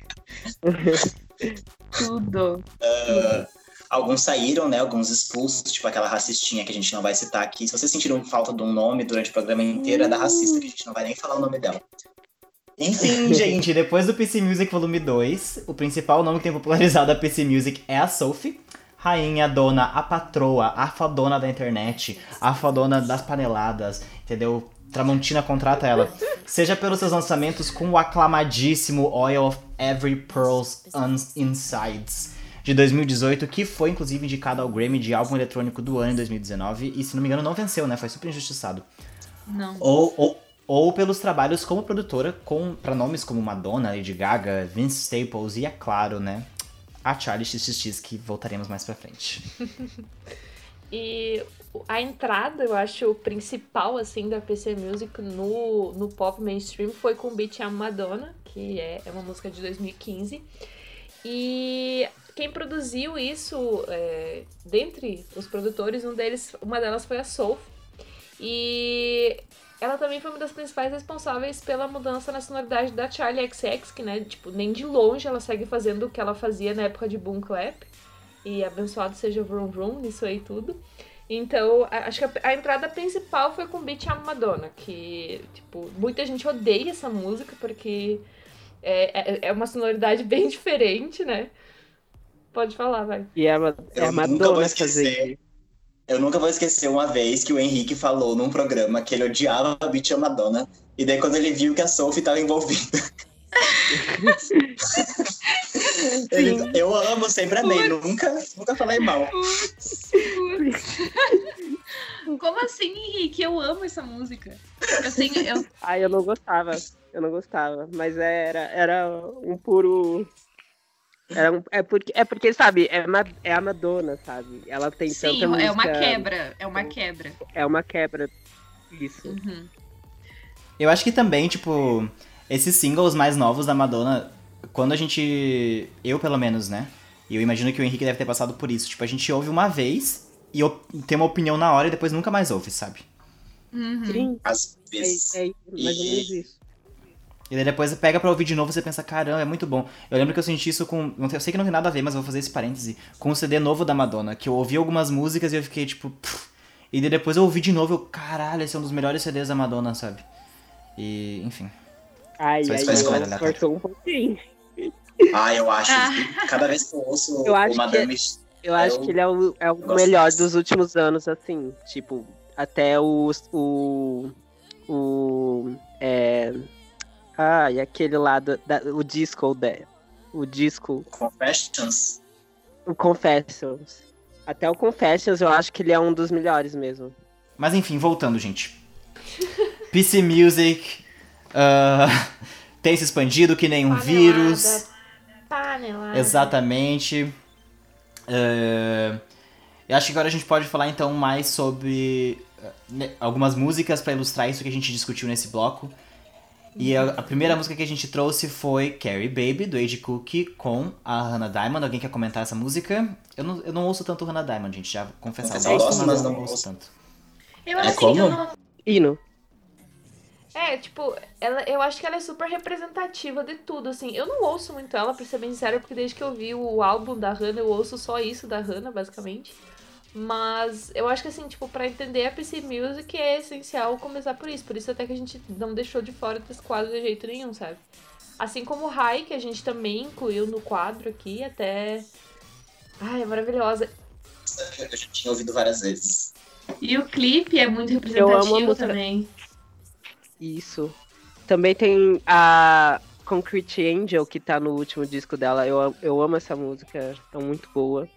Speaker 15: Tudo.
Speaker 16: Ah, alguns saíram, né? Alguns expulsos, tipo aquela racistinha que a gente não vai citar aqui. Se vocês sentiram falta de um nome durante o programa inteiro, é da racista, que a gente não vai nem falar o nome dela. Enfim, gente.
Speaker 2: Depois do PC Music Volume 2, o principal nome que tem popularizado a PC Music é a Sophie. Rainha, dona, a patroa, a fadona da internet, a fadona das paneladas, entendeu? Tramontina contrata ela. Seja pelos seus lançamentos com o aclamadíssimo Oil of Every Pearl's Insides de 2018, que foi inclusive indicado ao Grammy de álbum eletrônico do ano em 2019 e se não me engano não venceu, né? Foi super injustiçado
Speaker 15: Não.
Speaker 2: ou, ou, ou pelos trabalhos como produtora com para nomes como Madonna, Lady Gaga, Vince Staples e, é claro, né, a Charlie XXX, que voltaremos mais pra frente.
Speaker 4: E a entrada, eu acho, principal, assim, da PC Music no, no pop mainstream foi com o Beat Am Madonna, que é, é uma música de 2015. E quem produziu isso, é, dentre os produtores, um deles, uma delas foi a Soul. E
Speaker 8: ela também foi uma das principais responsáveis pela mudança na sonoridade da Charlie XX, que, né, tipo, nem de longe ela segue fazendo o que ela fazia na época de Boom Clap. E abençoado seja o Vroom Vroom nisso aí tudo. Então, acho que a, a entrada principal foi com Beat a Madonna, que, tipo, muita gente odeia essa música porque é, é, é uma sonoridade bem diferente, né? Pode falar, vai.
Speaker 5: E é, uma, é
Speaker 7: Eu
Speaker 5: a
Speaker 7: nunca vou
Speaker 5: Madonna
Speaker 7: esquecer.
Speaker 5: fazer.
Speaker 7: Eu nunca vou esquecer uma vez que o Henrique falou num programa que ele odiava a Beat Madonna. E daí quando ele viu que a Sophie estava envolvida. ele, eu amo, sempre amei, nunca, nunca falei mal.
Speaker 4: Putz, putz. Como assim, Henrique? Eu amo essa música. Eu tenho. Eu,
Speaker 5: Ai, eu não gostava. Eu não gostava. Mas era, era um puro. Era um- é, porque, é porque, sabe, é, ma- é a Madonna, sabe? Ela tem
Speaker 4: sim,
Speaker 5: tanta
Speaker 4: é uma
Speaker 5: música-
Speaker 4: quebra. É uma quebra.
Speaker 5: É uma quebra. Isso.
Speaker 4: Uhum.
Speaker 2: Eu acho que também, tipo, esses singles mais novos da Madonna, quando a gente. Eu, pelo menos, né? E eu imagino que o Henrique deve ter passado por isso. Tipo, a gente ouve uma vez e op- tem uma opinião na hora e depois nunca mais ouve, sabe?
Speaker 4: Uhum.
Speaker 5: Sim,
Speaker 7: Às
Speaker 5: é,
Speaker 7: vezes.
Speaker 5: é mais ou menos isso.
Speaker 2: E daí depois você pega pra ouvir de novo e você pensa, caramba, é muito bom. Eu lembro que eu senti isso com. Eu sei que não tem nada a ver, mas eu vou fazer esse parêntese. Com o CD novo da Madonna, que eu ouvi algumas músicas e eu fiquei tipo. "Pff". E daí depois eu ouvi de novo e eu, caralho, esse é um dos melhores CDs da Madonna, sabe? E, enfim.
Speaker 5: Ai,
Speaker 2: Só
Speaker 5: ai, ai, forçou um pouquinho.
Speaker 7: Ah, eu acho.
Speaker 4: Ah.
Speaker 7: que Cada vez que eu ouço
Speaker 5: Eu acho
Speaker 7: o Madame.
Speaker 5: Eu acho
Speaker 7: Eu
Speaker 5: que ele é o, é o melhor
Speaker 7: disso.
Speaker 5: dos últimos anos, assim. Tipo, até o. O. O. É. Ah, e aquele lá do, da- o disco da, O disco.
Speaker 7: Confessions.
Speaker 5: O Confessions. Até o Confessions eu acho que ele é um dos melhores mesmo.
Speaker 2: Mas enfim, voltando, gente. PC Music ah, tem se expandido que nem um vírus.
Speaker 8: Panelada.
Speaker 2: Exatamente. É, eu acho que agora a gente pode falar então mais sobre né, algumas músicas para ilustrar isso que a gente discutiu nesse bloco. E a, a primeira música que a gente trouxe foi Carrie Baby, do Age Cookie, com a Hannah Diamond. Alguém quer comentar essa música? Eu não, eu não ouço tanto Hannah Diamond, gente, já confessar. Eu
Speaker 7: eu
Speaker 2: gosto, mas não
Speaker 7: não
Speaker 2: ouço
Speaker 7: ouço.
Speaker 2: tanto.
Speaker 4: Eu
Speaker 7: É
Speaker 4: assim,
Speaker 7: como?
Speaker 4: eu não.
Speaker 5: Hino.
Speaker 8: É, tipo, ela, eu acho que ela é super representativa de tudo, assim. Eu não ouço muito ela, pra ser bem sincera, porque desde que eu vi o álbum da Hannah, eu ouço só isso da Hannah, basicamente. Mas eu acho que, assim, tipo, pra entender a PC Music é essencial começar por isso. Por isso até que a gente não deixou de fora desse quadro de jeito nenhum, sabe? Assim como o Rai, que a gente também incluiu no quadro aqui, até... Ai, é maravilhosa.
Speaker 7: Eu já tinha ouvido várias vezes.
Speaker 4: E o clipe é muito
Speaker 5: Eu amo a
Speaker 4: representativo também.
Speaker 5: Isso. Também tem a Concrete Angel, que tá no último disco dela. Eu, eu amo essa música, é muito boa.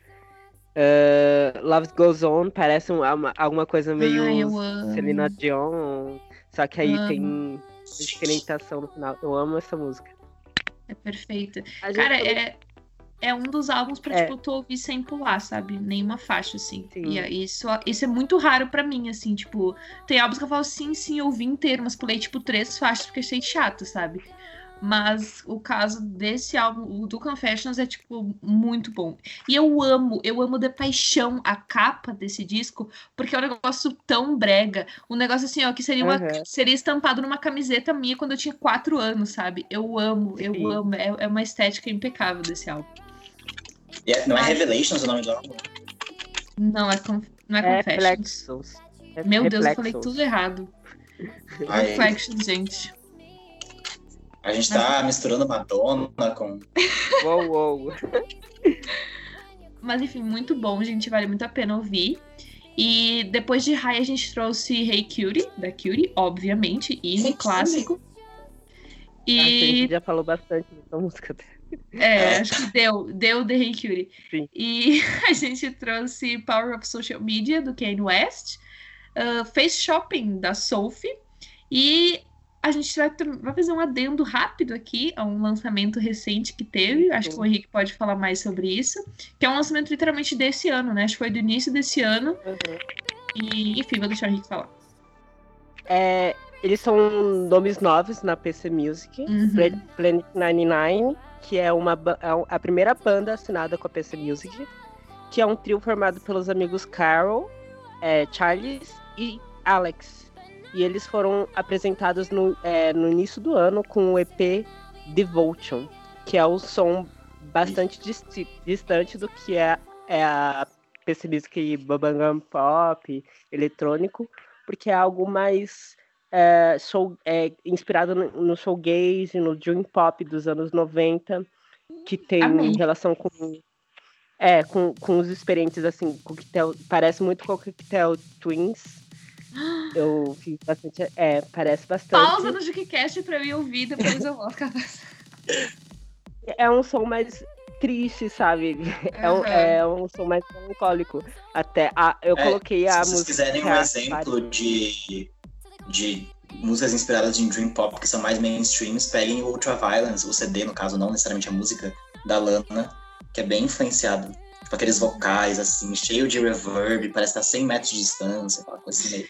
Speaker 5: Eh, Love Goes On parece um- uma- alguma coisa meio
Speaker 4: Ai.
Speaker 5: Selena Dion, só que aí
Speaker 4: Amo.
Speaker 5: tem diferenciação no final. Eu amo essa música.
Speaker 4: É perfeita. Cara, é, é um dos álbuns pra,
Speaker 5: É.
Speaker 4: tipo, tu ouvir sem pular, sabe? Nenhuma faixa, assim.
Speaker 5: Sim.
Speaker 4: E isso, isso é muito raro pra mim, assim, tipo, tem álbuns que eu falo, sim, sim, eu ouvi inteiro, mas pulei, tipo, três faixas porque achei chato, sabe? Mas o caso desse álbum, o do Confessions, é, tipo, muito bom. E eu amo, eu amo de paixão a capa desse disco, porque é um negócio tão brega. Um negócio assim, ó, que seria, uma,
Speaker 5: Aham.
Speaker 4: seria estampado numa camiseta minha quando eu tinha quatro anos, sabe? Eu amo, eu
Speaker 5: Sim.
Speaker 4: amo. É, é uma estética impecável desse álbum.
Speaker 7: E é- não é
Speaker 4: Ai.
Speaker 7: Revelations o nome do álbum?
Speaker 4: Não é, conf- não é
Speaker 5: É
Speaker 4: Confessions.
Speaker 5: Reflexos. É
Speaker 4: Meu Deus, eu falei tudo errado. Reflections, gente.
Speaker 7: A gente tá misturando Madonna com.
Speaker 5: Uou, uou.
Speaker 4: Mas enfim, muito bom, gente. Vale muito a pena ouvir. E depois de High, a gente trouxe Hey Cutie, da Cutie, obviamente, e
Speaker 7: Hey
Speaker 4: no clássico.
Speaker 5: A gente
Speaker 4: E
Speaker 5: já falou bastante dessa música.
Speaker 4: é, acho que deu, deu The Hey Cutie.
Speaker 5: Sim.
Speaker 4: E a gente trouxe Power of Social Media, do Kanye West, uh, Face Shopping, da Sophie, e a gente vai, vai fazer um adendo rápido aqui a um lançamento recente que teve. Acho que o Henrique pode falar mais sobre isso. Que é um lançamento literalmente desse ano, né? Acho que foi do início desse ano. E, enfim, vou deixar o Henrique falar.
Speaker 5: É, eles são nomes novos na PC Music.
Speaker 4: Uhum.
Speaker 5: Pla- Planet 99, que é uma é a primeira banda assinada com a PC Music, que é um trio formado pelos amigos Carol, é, Charles e Alex. E eles foram apresentados no, é, no início do ano com o EP Devotion, que é o som bastante distante do que é, é a Music Bubblegum Pop, eletrônico, porque é algo mais é, show, é, inspirado no, no showgaze, no dream pop dos anos 90, que tem
Speaker 4: Amém.
Speaker 5: relação com é, com, com os experientes assim, coquetel, parece muito com o Coquetel Twins. Eu fiz bastante, é, parece bastante.
Speaker 4: Pausa no JukiCast pra eu ir ouvir, depois eu vou ficar
Speaker 5: É um som mais triste, sabe? É um, é um som mais melancólico. Até a, eu
Speaker 7: É,
Speaker 5: coloquei a
Speaker 7: Se vocês
Speaker 5: música.
Speaker 7: quiserem um exemplo de, de músicas inspiradas em Dream Pop, que são mais mainstreams, peguem o Ultraviolence, o CD, no caso, não necessariamente a música da Lana, que é bem influenciado. Tipo, aqueles vocais, assim, cheio de reverb, parece estar 100 metros de distância, aquela coisa assim meio.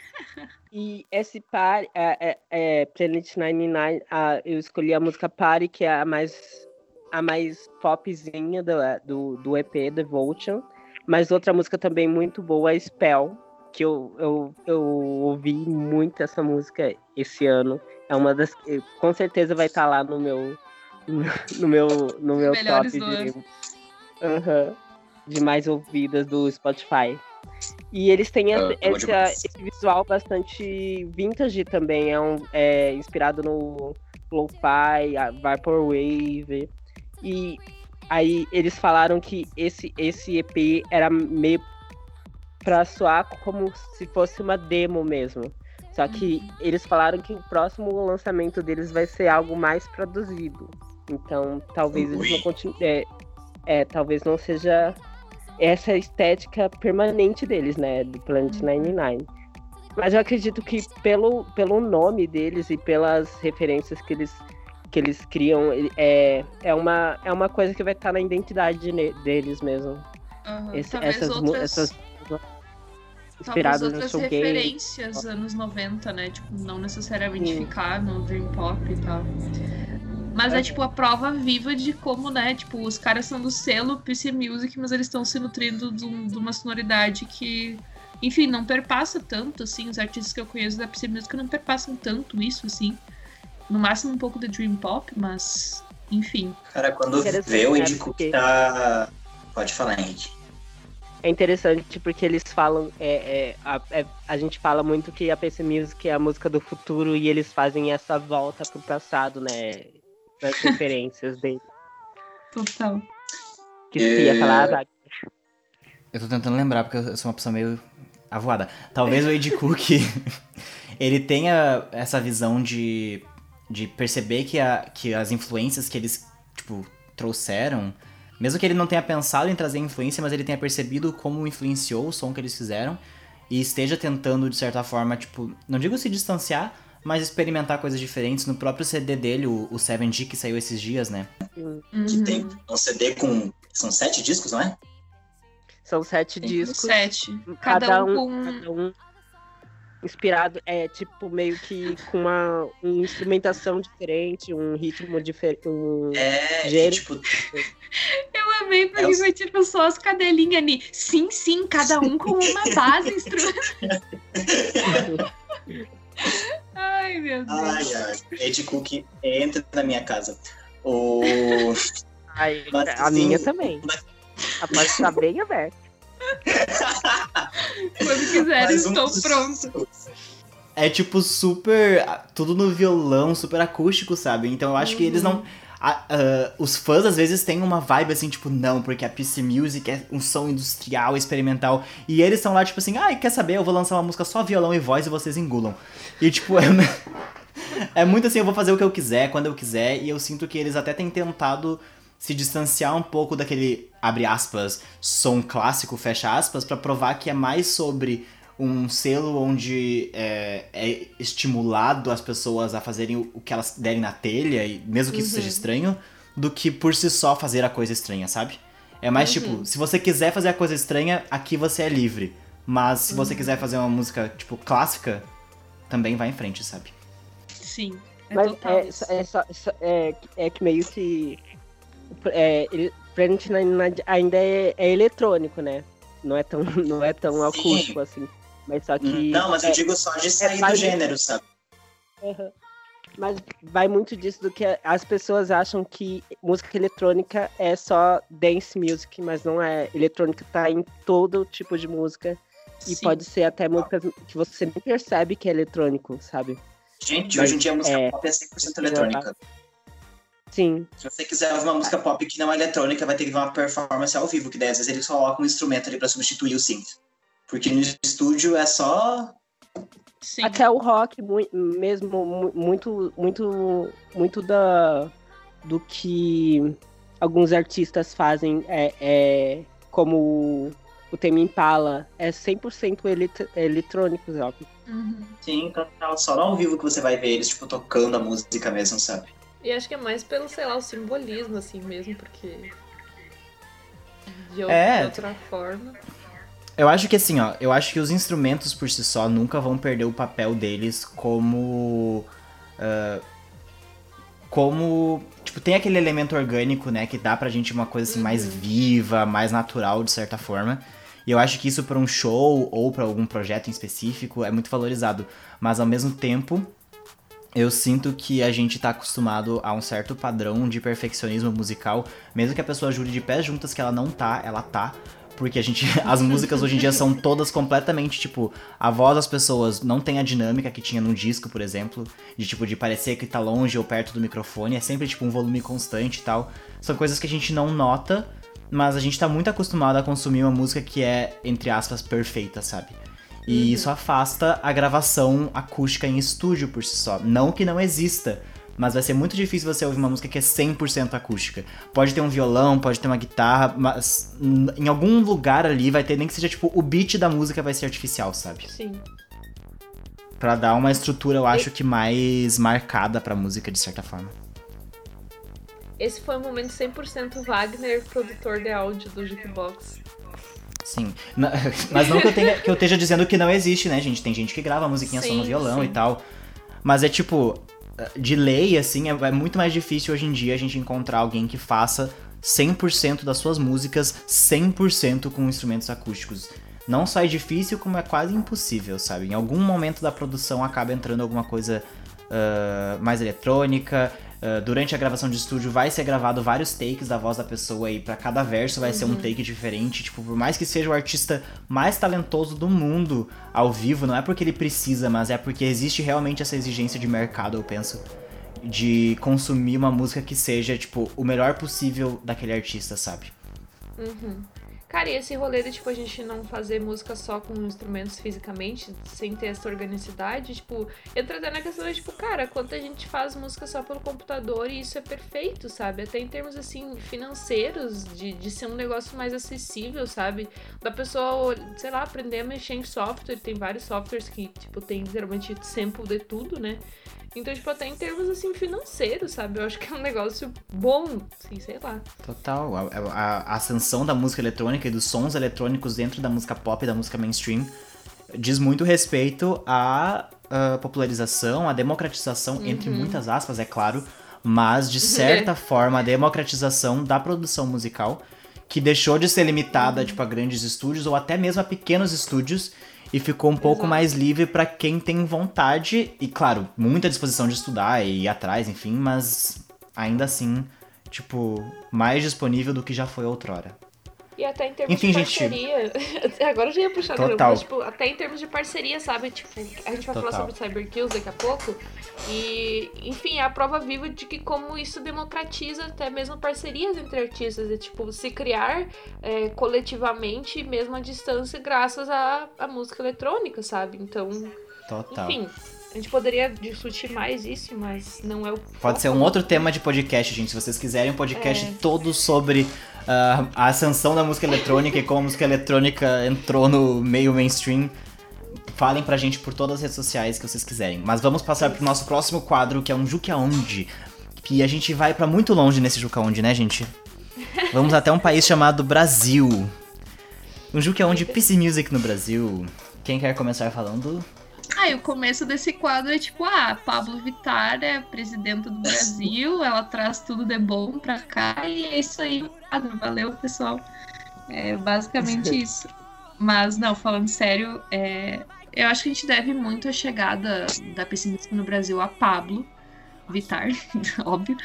Speaker 5: E esse par, é, é, é Planet 99, a, eu escolhi a música Party, que é a mais, a mais popzinha do, do, do EP, Devotion. Mas outra música também muito boa é Spell, que eu, eu, eu ouvi muito essa música esse ano. É uma das que com certeza vai estar lá no meu no meu no meu
Speaker 4: Melhores
Speaker 5: top de, Aham, de mais ouvidas do Spotify. E eles têm
Speaker 7: Ah,
Speaker 5: essa-
Speaker 7: demais.
Speaker 5: esse visual bastante vintage também, é, um, é inspirado no lo-fi, a vaporwave. E aí eles falaram que esse, esse EP era meio pra soar como se fosse uma demo mesmo. Só que eles falaram que o próximo lançamento deles vai ser algo mais produzido. Então, talvez eles não continuem. É, é, talvez não seja essa estética permanente deles, né? Do Planet 99. Mas eu acredito que pelo, pelo nome deles e pelas referências que eles, que eles criam, é, é, uma, é uma coisa que vai estar na identidade deles mesmo.
Speaker 4: Aham.
Speaker 5: Esse- essas,
Speaker 4: outras,
Speaker 5: essas inspiradas
Speaker 4: outras referências anos 90, né? Tipo, não necessariamente
Speaker 5: Sim.
Speaker 4: ficar no Dream Pop e tal. Mas é.
Speaker 5: É.
Speaker 4: tipo a prova viva de como, né? Tipo, os caras são do selo PC Music, mas eles estão se nutrindo de, um- de uma sonoridade que, enfim, não perpassa tanto, assim. Os artistas que eu conheço da PC Music não perpassam tanto isso, assim. No máximo um pouco de Dream Pop, mas, enfim.
Speaker 7: Cara, quando vê o
Speaker 5: né,
Speaker 7: Cook
Speaker 5: porque-
Speaker 7: tá. Pode falar, Henrique.
Speaker 5: É interessante porque eles falam. É, é, a, é- a gente fala muito que a PC Music é a música do futuro e eles fazem essa volta pro passado, né? Nas referências dele.
Speaker 4: Total.
Speaker 5: Que você ia
Speaker 7: É.
Speaker 5: falar, Zac?
Speaker 2: Eu tô tentando lembrar, porque eu sou uma pessoa meio avoada. Talvez o Ed Cook, ele tenha essa visão de, de perceber que, a, que as influências que eles, tipo, trouxeram, mesmo que ele não tenha pensado em trazer influência, mas ele tenha percebido como influenciou o som que eles fizeram, e esteja tentando, de certa forma, tipo, não digo se distanciar, mas experimentar coisas diferentes no próprio CD dele, o, o 7G, que saiu esses dias, né?
Speaker 7: Que
Speaker 4: Uhum.
Speaker 7: tem um CD com. São sete discos, não é?
Speaker 5: São sete
Speaker 7: Tem
Speaker 5: discos.
Speaker 4: Sete. Cada, um, com.
Speaker 5: cada um inspirado, é tipo meio que com uma, uma instrumentação diferente, um ritmo diferente. Um...
Speaker 7: É, que,
Speaker 5: Gênero.
Speaker 7: tipo,
Speaker 4: Eu amei porque
Speaker 7: É
Speaker 4: foi tipo só as cadelinhas ali. Sim, sim, cada um com uma base instrumental. Ai, meu Deus.
Speaker 7: ai, ai. Ed Cook entra na minha casa. O.
Speaker 5: Ai,
Speaker 7: Mas,
Speaker 5: a
Speaker 7: assim,
Speaker 5: minha também.
Speaker 7: mas-
Speaker 5: A porta tá bem aberta.
Speaker 4: Quando quiser,
Speaker 7: um
Speaker 4: estou
Speaker 7: dos-
Speaker 4: pronto.
Speaker 2: É tipo super. Tudo no violão, super acústico, sabe? Então eu acho que eles não. A- ah, os fãs às vezes têm uma vibe assim, tipo, não, porque a PC Music é um som industrial, experimental. E eles estão lá, tipo assim, ai, quer saber? Eu vou lançar uma música só violão e voz e vocês engulam. E tipo, é, é muito assim, eu vou fazer o que eu quiser, quando eu quiser. E eu sinto que eles até têm tentado se distanciar um pouco daquele, abre aspas, som clássico, fecha aspas, pra provar que é mais sobre um selo onde é, é estimulado as pessoas a fazerem o, que elas derem na telha, e mesmo que isso
Speaker 4: Uhum.
Speaker 2: seja estranho, do que por si só fazer a coisa estranha, sabe? É mais
Speaker 4: Uhum.
Speaker 2: tipo, se você quiser fazer a coisa estranha, aqui você é livre. Mas se
Speaker 4: Uhum.
Speaker 2: você quiser fazer uma música, tipo, clássica, também vai em frente, sabe?
Speaker 4: Sim. É
Speaker 5: Mas
Speaker 4: total
Speaker 5: é,
Speaker 4: isso.
Speaker 5: é, só- só- é, é que meio que. É, ele, Planet 99 ainda é, é eletrônico, né? Não é tão, não é tão
Speaker 7: Sim.
Speaker 5: acústico assim. Mas só que.
Speaker 17: Não, mas eu
Speaker 5: é,
Speaker 17: digo só de sair do
Speaker 5: mais-
Speaker 17: gênero, sabe?
Speaker 5: Aham. Mas vai muito disso do que as pessoas acham que música eletrônica é só dance music, mas não é. Eletrônica tá em todo tipo de música. E
Speaker 18: Sim.
Speaker 5: pode ser até músicas que você nem percebe que é eletrônico, sabe?
Speaker 17: Gente,
Speaker 5: Mas,
Speaker 17: hoje em dia a música
Speaker 5: é,
Speaker 17: pop é 100% eletrônica.
Speaker 5: Sim.
Speaker 17: Se você quiser ouvir uma música pop que não é eletrônica, vai ter que ver uma performance ao vivo, que daí às vezes eles colocam um instrumento ali pra substituir o synth. Porque no estúdio é só.
Speaker 18: Sim.
Speaker 5: Até o rock mesmo, mu- muito, muito, muito da, do que alguns artistas fazem é, é como o Tame Impala, é 100% elet eletrônico, sabe?
Speaker 18: Uhum.
Speaker 17: Sim, total. Só no ao vivo que você vai ver eles, tipo, tocando a música mesmo, sabe?
Speaker 4: E acho que é mais pelo, sei lá, o simbolismo, assim mesmo, porque. De,
Speaker 2: É.
Speaker 4: de outra forma.
Speaker 2: Eu acho que assim, ó, eu acho que os instrumentos por si só nunca vão perder o papel deles como. ah, como. Tipo, tem aquele elemento orgânico, né, que dá pra gente uma coisa assim mais viva, mais natural, de certa forma. E eu acho que isso pra um show ou pra algum projeto em específico é muito valorizado. Mas ao mesmo tempo, eu sinto que a gente tá acostumado a um certo padrão de perfeccionismo musical, mesmo que a pessoa jure de pés juntas que ela não tá, ela tá. Porque a gente. As músicas hoje em dia são todas completamente, tipo, a voz das pessoas não tem a dinâmica que tinha num disco, por exemplo. De tipo, de parecer que tá longe ou perto do microfone. É sempre, tipo, um volume constante e tal. São coisas que a gente não nota, mas a gente tá muito acostumado a consumir uma música que é, entre aspas, perfeita, sabe? E isso afasta a gravação acústica em estúdio por si só. Não que não exista, mas vai ser muito difícil você ouvir uma música que é 100% acústica. Pode ter um violão, pode ter uma guitarra, mas em algum lugar ali vai ter, nem que seja tipo, o beat da música vai ser artificial, sabe?
Speaker 4: Sim.
Speaker 2: Pra dar uma estrutura, eu acho que mais marcada pra música, de certa forma.
Speaker 4: Esse foi o momento 100% Wagner, produtor de áudio do Jukebox.
Speaker 2: Sim. Mas não que eu, tenha- que eu esteja dizendo que não existe, né, gente? Tem gente que grava musiquinha só no
Speaker 4: Sim,
Speaker 2: violão
Speaker 4: sim.
Speaker 2: e tal. Mas é tipo, de lei, assim, é, é muito mais difícil hoje em dia a gente encontrar alguém que faça 100% das suas músicas 100% com instrumentos acústicos. Não só é difícil, como é quase impossível, sabe? Em algum momento da produção acaba entrando alguma coisa ah, mais eletrônica. Ah, durante a gravação de estúdio vai ser gravado vários takes da voz da pessoa e pra cada verso vai ser um take diferente. Tipo, por mais que seja o artista mais talentoso do mundo ao vivo, não é porque ele precisa, mas é porque existe realmente essa exigência de mercado, eu penso. De consumir uma música que seja, tipo, o melhor possível daquele artista, sabe?
Speaker 4: Cara, e esse rolê de, tipo, a gente não fazer música só com instrumentos fisicamente, sem ter essa organicidade, tipo, entra até na questão de, tipo, cara, quanta gente faz música só pelo computador e isso é perfeito, sabe? Até em termos, assim, financeiros, de, de ser um negócio mais acessível, sabe? Da pessoa, sei lá, aprender a mexer em software, tem vários softwares que, tipo, tem literalmente sample de tudo, né? Então, tipo, até em termos, assim, financeiros, sabe? Eu acho que é um negócio bom, assim, sei lá.
Speaker 2: Total. A, a- a ascensão da música eletrônica e dos sons eletrônicos dentro da música pop e da música mainstream diz muito respeito à, à popularização, à democratização, entre muitas aspas, é claro, mas de certa forma a democratização da produção musical, que deixou de ser limitada tipo, a grandes estúdios ou até mesmo a pequenos estúdios e ficou um pouco
Speaker 4: Exato.
Speaker 2: mais livre para quem tem vontade e, claro, muita disposição de estudar e ir atrás, enfim, mas ainda assim, tipo, mais disponível do que já foi outrora.
Speaker 4: E até em termos
Speaker 2: Enfim,
Speaker 4: de
Speaker 2: gente.
Speaker 4: parceria. Agora eu já ia puxar
Speaker 2: Total.
Speaker 4: Total. mas tipo, até em termos de parceria, sabe? Tipo, a gente vai
Speaker 2: Total.
Speaker 4: falar sobre Cyberkills daqui a pouco. E, enfim, é a prova viva de que como isso democratiza até mesmo parcerias entre artistas. É tipo, se criar é, coletivamente, mesmo à distância, graças à, à música eletrônica, sabe? Então,
Speaker 2: Total.
Speaker 4: enfim. A gente poderia discutir mais isso, mas não é o.
Speaker 2: Pode ser um outro tema de podcast, gente. Se vocês quiserem um podcast
Speaker 4: É.
Speaker 2: todo sobre ah, a ascensão da música eletrônica e como a música eletrônica entrou no meio mainstream, falem pra gente por todas as redes sociais que vocês quiserem. Mas vamos passar pro nosso próximo quadro, que é um Juque Aonde. Que a gente vai pra muito longe nesse Juque Aonde, né, gente? Vamos até um país chamado Brasil. Um Juque Aonde PC Music no Brasil. Quem quer começar falando?
Speaker 18: Ah, e o começo desse quadro é tipo, ah, Pablo Vittar é presidenta do Brasil, ela traz tudo de bom pra cá e é isso aí o quadro. Valeu, pessoal. É basicamente isso.
Speaker 4: Mas, não, falando sério, é, eu acho que a gente deve muito a chegada da pessimista no Brasil a Pablo Vittar, óbvio.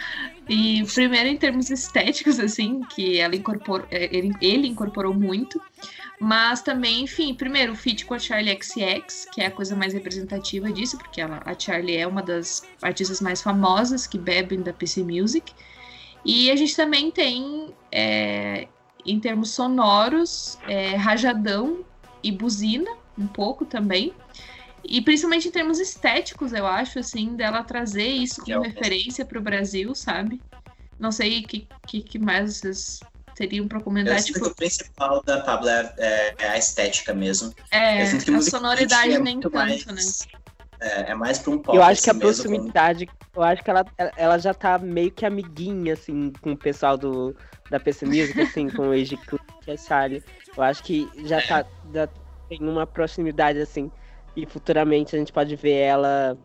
Speaker 4: E primeiro em termos estéticos, assim, que ela incorporou, é, ele, ele incorporou muito. Mas também, enfim, primeiro o feat com a Charlie XX, que é a coisa mais representativa disso, porque ela, a Charlie é uma das artistas mais famosas que bebem da PC Music. E a gente também tem, é, em termos sonoros, é, rajadão e buzina, um pouco também. E principalmente em termos estéticos, eu acho, assim, dela trazer isso
Speaker 2: é
Speaker 4: como
Speaker 2: o-
Speaker 4: referência para o Brasil, sabe? Não sei o que, que, que mais vocês teriam para comentar.
Speaker 2: Eu sinto que
Speaker 4: Tipo,
Speaker 2: o principal da Pablo é, é- é a estética mesmo.
Speaker 4: é,
Speaker 2: que
Speaker 4: a sonoridade
Speaker 2: é
Speaker 4: nem tanto,
Speaker 2: mais-
Speaker 4: né?
Speaker 2: É, é mais pra um pop.
Speaker 5: Eu acho que a
Speaker 2: assim mesmo,
Speaker 5: proximidade, eu acho que ela, ela já tá meio que amiguinha, assim, com o pessoal do, da PC Music, assim, com o Age Club e a Charlie. Eu acho que já
Speaker 2: É.
Speaker 5: tá, já tem uma proximidade, assim, e futuramente a gente pode ver ela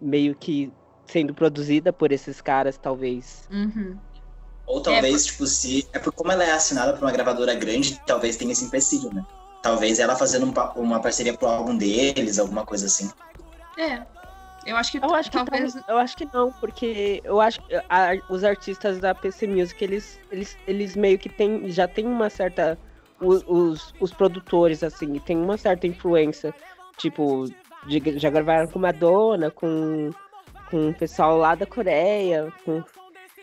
Speaker 5: meio que sendo produzida por esses caras, talvez.
Speaker 4: Uhum.
Speaker 2: Ou talvez, tipo, se. É por como ela é assinada por uma gravadora grande, talvez tenha esse empecilho, né? Talvez ela fazendo um uma parceria pro álbum deles, alguma coisa assim.
Speaker 4: É. Eu acho que,
Speaker 5: Eu acho que
Speaker 4: talvez.
Speaker 5: eu acho que não, porque eu acho que a- os artistas da PC Music, eles, eles, eles meio que tem, já tem uma certa. o- Os, os produtores, assim, tem uma certa influência. Tipo, de- já gravaram com Madonna, com, com o pessoal lá da Coreia, com,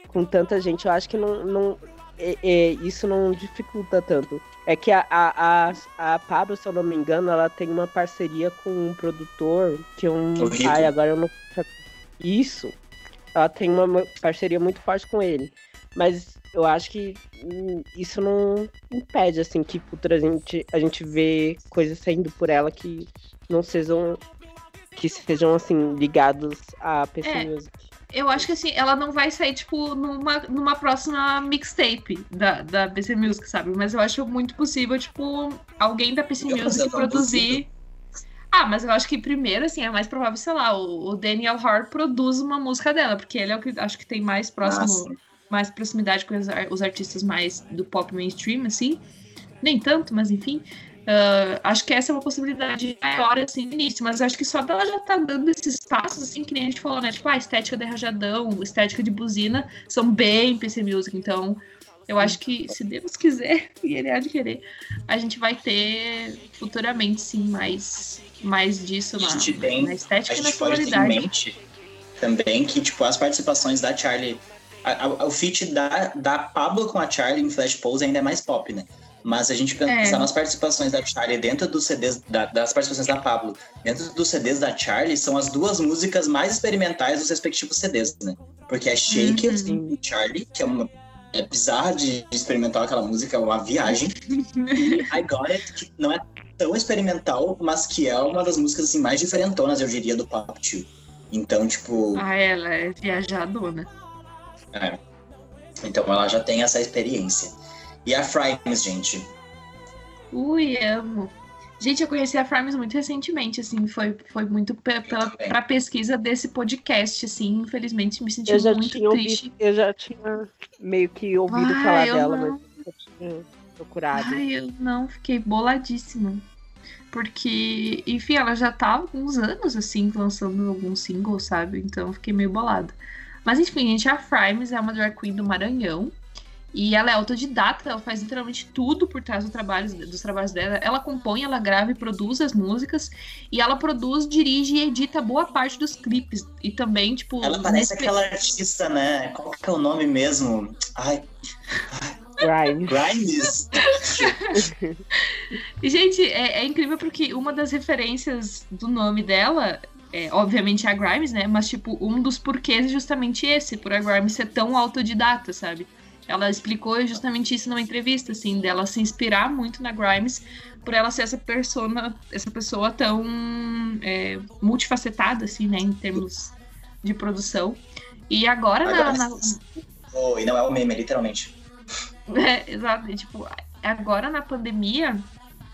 Speaker 5: com tanta gente. Eu acho que não. não é- é, isso não dificulta tanto. É que a, a, a, a Pablo, se eu não me engano, ela tem uma parceria com um produtor que é um. Ai, agora eu não. Isso. Ela tem uma ma- parceria muito forte com ele. Mas eu acho que isso não impede, assim, que futuramente a gente vê coisas saindo por ela que não sejam. Que sejam, assim, ligados à PC
Speaker 4: É. Eu acho que assim, ela não vai sair, tipo, numa, numa próxima mixtape da, da PC Music, sabe? Mas eu acho muito possível, tipo, alguém da PC
Speaker 2: Eu
Speaker 4: Music produzir. Ah, mas eu acho que primeiro, assim, é mais provável, sei lá, o, o Daniel Hart produz uma música dela, porque ele é o que acho que tem mais próximo,
Speaker 2: Nossa.
Speaker 4: mais proximidade com os, os artistas mais do pop mainstream, assim. Nem tanto, mas enfim. Ah, acho que essa é uma possibilidade maior, assim, no início, mas acho que só dela já tá dando esses passos, assim, que nem a gente falou, né? Tipo, a estética de rajadão, estética de buzina, são bem PC Music, então eu acho que, se Deus quiser, e ele há de querer, a gente vai ter futuramente, sim, mais, mais disso
Speaker 2: A
Speaker 4: na,
Speaker 2: gente tem-
Speaker 4: na estética
Speaker 2: A
Speaker 4: e na
Speaker 2: gente pode ter em
Speaker 4: sonoridade.
Speaker 2: mente também que, tipo, as participações da Charlie. a- a- o feat da, da Pablo com a Charlie em Flash Pose ainda é mais pop, né? Mas a gente pensar
Speaker 4: É.
Speaker 2: nas participações da Charlie dentro dos CDs, da- das participações da Pablo, dentro dos CDs da Charlie, são as duas músicas mais experimentais dos respectivos CDs, né? Porque é Shake It,
Speaker 4: Uhum.
Speaker 2: do Charlie, que é uma. É bizarra de experimental aquela música, é uma viagem. E I Got It, que não é tão experimental, mas que é uma das músicas assim, mais diferentonas, eu diria, do Pop 2. Então, tipo,
Speaker 4: Ah, ela é viajadona.
Speaker 2: é. Então ela já tem essa experiência. E a Frimes, gente.
Speaker 4: Ui, amo. Gente, eu conheci a Frames muito recentemente, assim, foi, foi muito pe- pela, pra pesquisa desse podcast, assim, infelizmente me senti
Speaker 5: Eu já
Speaker 4: muito
Speaker 5: tinha
Speaker 4: triste.
Speaker 5: ouvido, eu já tinha meio que ouvido
Speaker 4: Ai,
Speaker 5: falar
Speaker 4: eu
Speaker 5: dela,
Speaker 4: não.
Speaker 5: mas nunca tinha procurado.
Speaker 4: Ai, eu não, fiquei boladíssima. Porque, enfim, ela já tá há alguns anos, assim, lançando alguns singles, sabe? Então eu fiquei meio bolada. Mas enfim, gente, a Frames é uma drag queen do Maranhão. E ela é autodidata, ela faz literalmente tudo por trás do trabalho, dos trabalhos dela. Ela compõe, ela grava e produz as músicas. E ela produz, dirige e edita boa parte dos clipes. E também, tipo.
Speaker 2: Ela parece
Speaker 4: nesse-
Speaker 2: aquela artista, né? Qual que é o nome mesmo? Ai,
Speaker 5: Grimes.
Speaker 2: Grimes.
Speaker 4: E, gente, é, é incrível porque uma das referências do nome dela é, obviamente, a Grimes, né? Mas, tipo, um dos porquês é justamente esse, por a Grimes ser tão autodidata, sabe? Ela explicou justamente isso numa entrevista, assim, dela se inspirar muito na Grimes por ela ser essa persona, essa pessoa tão é, multifacetada, assim, né? Em termos de produção. E agora,
Speaker 2: Agora,
Speaker 4: na,
Speaker 2: oh, e não é o meme, literalmente.
Speaker 4: É, exato. E, tipo, agora na pandemia,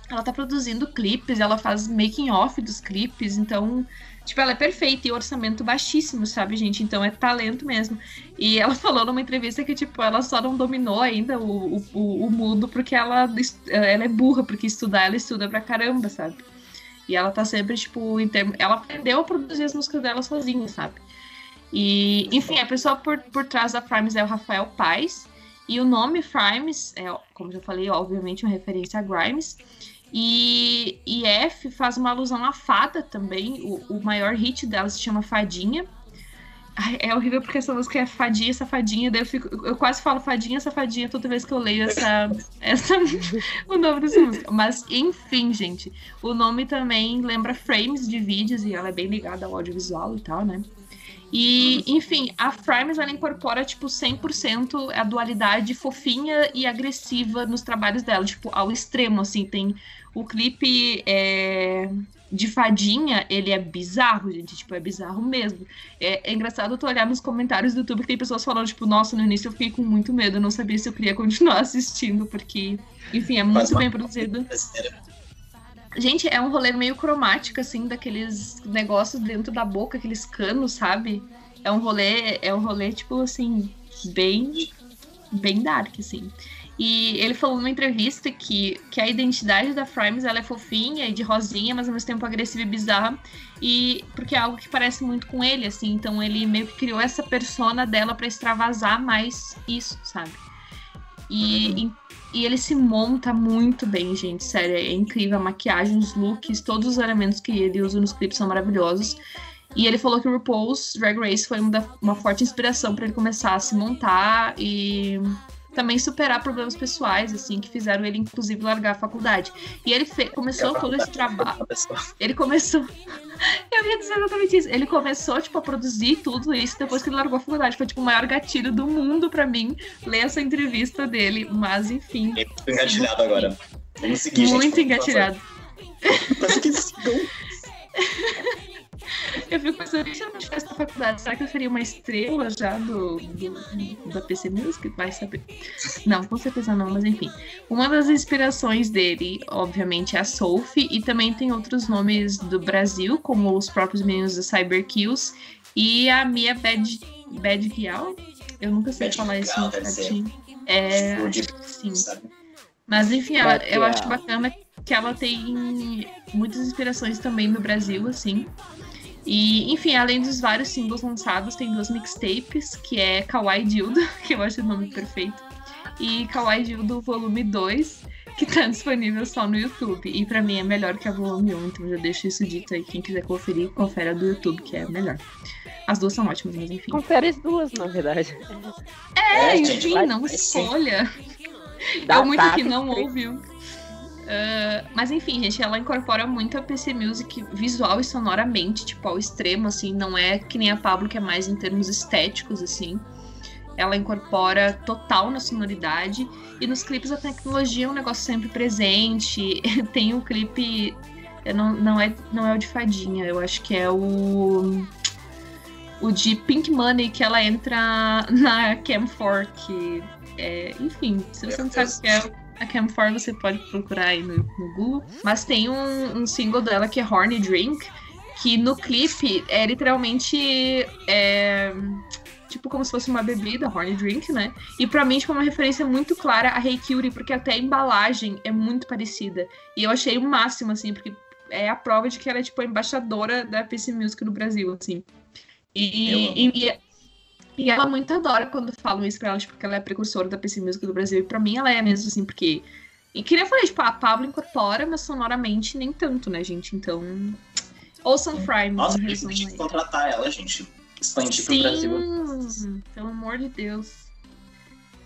Speaker 4: ela tá produzindo clipes, ela faz making off dos clipes, então, tipo, ela é perfeita e orçamento baixíssimo, sabe, gente? Então é talento mesmo. E ela falou numa entrevista que, tipo, ela só não dominou ainda o, o, o mudo porque ela, ela é burra, porque estudar ela estuda pra caramba, sabe? E ela tá sempre, tipo, em termo... ela aprendeu a produzir as músicas dela sozinha, sabe? E, enfim, a pessoa por, por trás da Frames é o Rafael Paz. E o nome Frames é, como já falei, obviamente uma referência a Grimes. E, e F faz uma alusão à fada também. O, o maior hit dela se chama Fadinha. Ai, É horrível porque essa música é fadinha, safadinha, daí eu, fico, eu quase falo fadinha, safadinha toda vez que eu leio essa, essa o nome dessa música. Mas, enfim, gente, o nome também lembra frames de vídeos e ela é bem ligada ao audiovisual e tal, né? E, enfim, a Frames ela incorpora, tipo, 100% a dualidade fofinha e agressiva nos trabalhos dela, tipo, ao extremo, assim, tem o clipe é, de fadinha, ele é bizarro, gente, tipo, é bizarro mesmo. É, é engraçado tu olhar nos comentários do YouTube que tem pessoas falando, tipo, nossa, no início eu fiquei com muito medo, não sabia se eu queria continuar assistindo, porque, enfim, é muito bem produzido.
Speaker 7: besteira.
Speaker 4: Gente, é um rolê meio cromático, assim, daqueles negócios dentro da boca, aqueles canos, sabe? É um rolê, é um rolê, tipo, assim, bem, bem dark, assim. E ele falou numa entrevista que, que a identidade da Frames ela é fofinha e de rosinha, mas ao mesmo tempo agressiva e bizarra. E porque é algo que parece muito com ele, assim. Então ele meio que criou essa persona dela pra extravasar mais isso, sabe? E, e, e ele se monta muito bem, gente. Sério, é incrível. A maquiagem, os looks, todos os elementos que ele usa nos clipes são maravilhosos. E ele falou que o RuPaul's Drag Race foi uma, uma forte inspiração pra ele começar a se montar e também superar problemas pessoais, assim, que fizeram ele, inclusive, largar a faculdade. E ele fe- começou todo esse trabalho. Ele começou. Eu ia dizer exatamente isso. Ele começou, tipo, a produzir tudo isso depois que ele largou a faculdade. Foi, tipo, o maior gatilho do mundo pra mim ler essa entrevista dele. Mas, enfim.
Speaker 7: Muito engatilhado agora. Vamos seguir, gente.
Speaker 4: muito
Speaker 7: favor.
Speaker 4: engatilhado.
Speaker 7: Mas que sigam.
Speaker 4: Eu fico pensando, se eu não tivesse na faculdade, será que eu seria uma estrela já do, do- da PC Music? Vai saber. Não, com certeza não, mas enfim. Uma das inspirações dele, obviamente, é a Sophie, e também tem outros nomes do Brasil, como os próprios meninos do Cyber Kills e a Mia Bad, Bad Gial. Eu nunca sei
Speaker 7: Bad
Speaker 4: falar isso no certinho. É,
Speaker 7: de-
Speaker 4: acho que sim.
Speaker 7: sabe?
Speaker 4: Mas enfim, ela- eu acho bacana que ela tem muitas inspirações também no Brasil, assim. E, enfim, além dos vários singles lançados, tem duas mixtapes, que é Kawaii Dildo, que eu acho o nome perfeito, e Kawaii Dildo Volume 2, que tá disponível só no YouTube. E pra mim é melhor que a Volume 1, então já deixo isso dito aí. Quem quiser conferir, confere a do YouTube, que é melhor. As duas são ótimas, mas enfim.
Speaker 5: Confere as duas, na verdade.
Speaker 4: É,
Speaker 7: É,
Speaker 4: enfim, não escolha.
Speaker 5: Dá
Speaker 4: Eu muito
Speaker 5: tapa
Speaker 4: que não ouviu. Ah, mas enfim, gente, ela incorpora muito a PC Music visual e sonoramente, tipo, ao extremo, assim, não é que nem a Pablo, que é mais em termos estéticos, assim. Ela incorpora total na sonoridade. E nos clipes a tecnologia é um negócio sempre presente. Tem o clipe. Não, não, é, não é o de fadinha, eu acho que é o. O de Pink Money, que ela entra na Cam 4, que é, enfim, se você não sabe o que é a Cam 4, você pode procurar aí no, no Google. Mas tem um, um single dela que é Horny Drink, que no clipe é literalmente é, tipo como se fosse uma bebida, Horny Drink, né? E pra mim, tipo, é uma referência muito clara a Hey Cutie, porque até a embalagem é muito parecida. E eu achei o máximo, assim, porque é a prova de que ela é, tipo, a embaixadora da PC Music no Brasil, assim. E, e, e- e ela muito adora quando falam isso pra ela, tipo, porque ela é precursora da PC Music do Brasil. E pra mim ela é mesmo, assim, porque. E que nem eu falei, tipo, a Pablo incorpora, mas sonoramente nem tanto, né, gente? Então. Ouçam Frime.
Speaker 7: Nossa, a gente tem que contratar ela, gente. Expandir pro Brasil.
Speaker 4: Sim, pelo amor de Deus.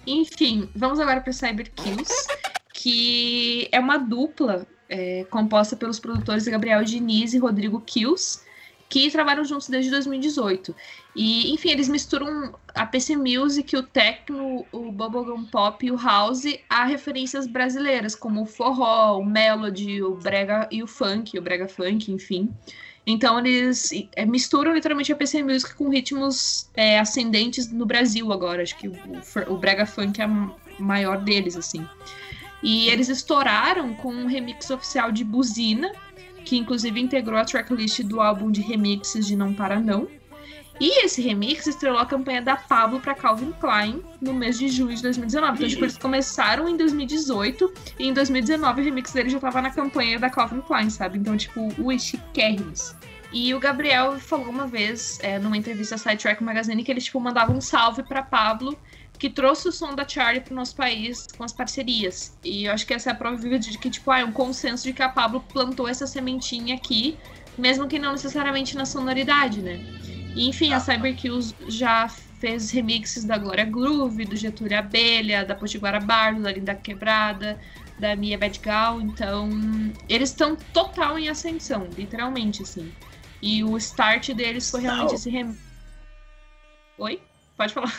Speaker 4: Enfim, vamos agora para Cyber Kills, que é uma dupla é, composta pelos produtores Gabriel Diniz e Rodrigo Kills, que trabalham juntos desde 2018. E, enfim, eles misturam a PC Music, o techno, o bubblegum pop e o house a referências brasileiras, como o forró, o melody, o brega e o funk, o brega funk, enfim. Então eles é, misturam literalmente a PC Music com ritmos é, ascendentes no Brasil agora. Acho que o, o, brega funk é a maior deles, assim. E eles estouraram com um remix oficial de Buzina, que inclusive integrou a tracklist do álbum de remixes de Não Para Não. E esse remix estrelou a campanha da Pablo para Calvin Klein no mês de junho de 2019. Então, tipo, eles começaram em 2018 e em 2019 o remix dele já tava na campanha da Calvin Klein, sabe? Então, tipo, ui, chiquérrimos. E o Gabriel falou uma vez, é, numa entrevista à Sidetrack Magazine, que ele, tipo, mandava um salve para Pablo, que trouxe o som da Charlie pro nosso país com as parcerias. E eu acho que essa é a prova viva de que, tipo, ah, é um consenso de que a Pablo plantou essa sementinha aqui, mesmo que não necessariamente na sonoridade, né? E, enfim, a Cyberkills já fez remixes da Glória Groove, do Getúlio Abelha, da Potiguara Bardo, da Linda Quebrada, da Mia Badgal. Então, eles estão total em ascensão, literalmente, assim. E o start deles foi realmente
Speaker 2: Não.
Speaker 4: esse remix. Oi? Pode falar.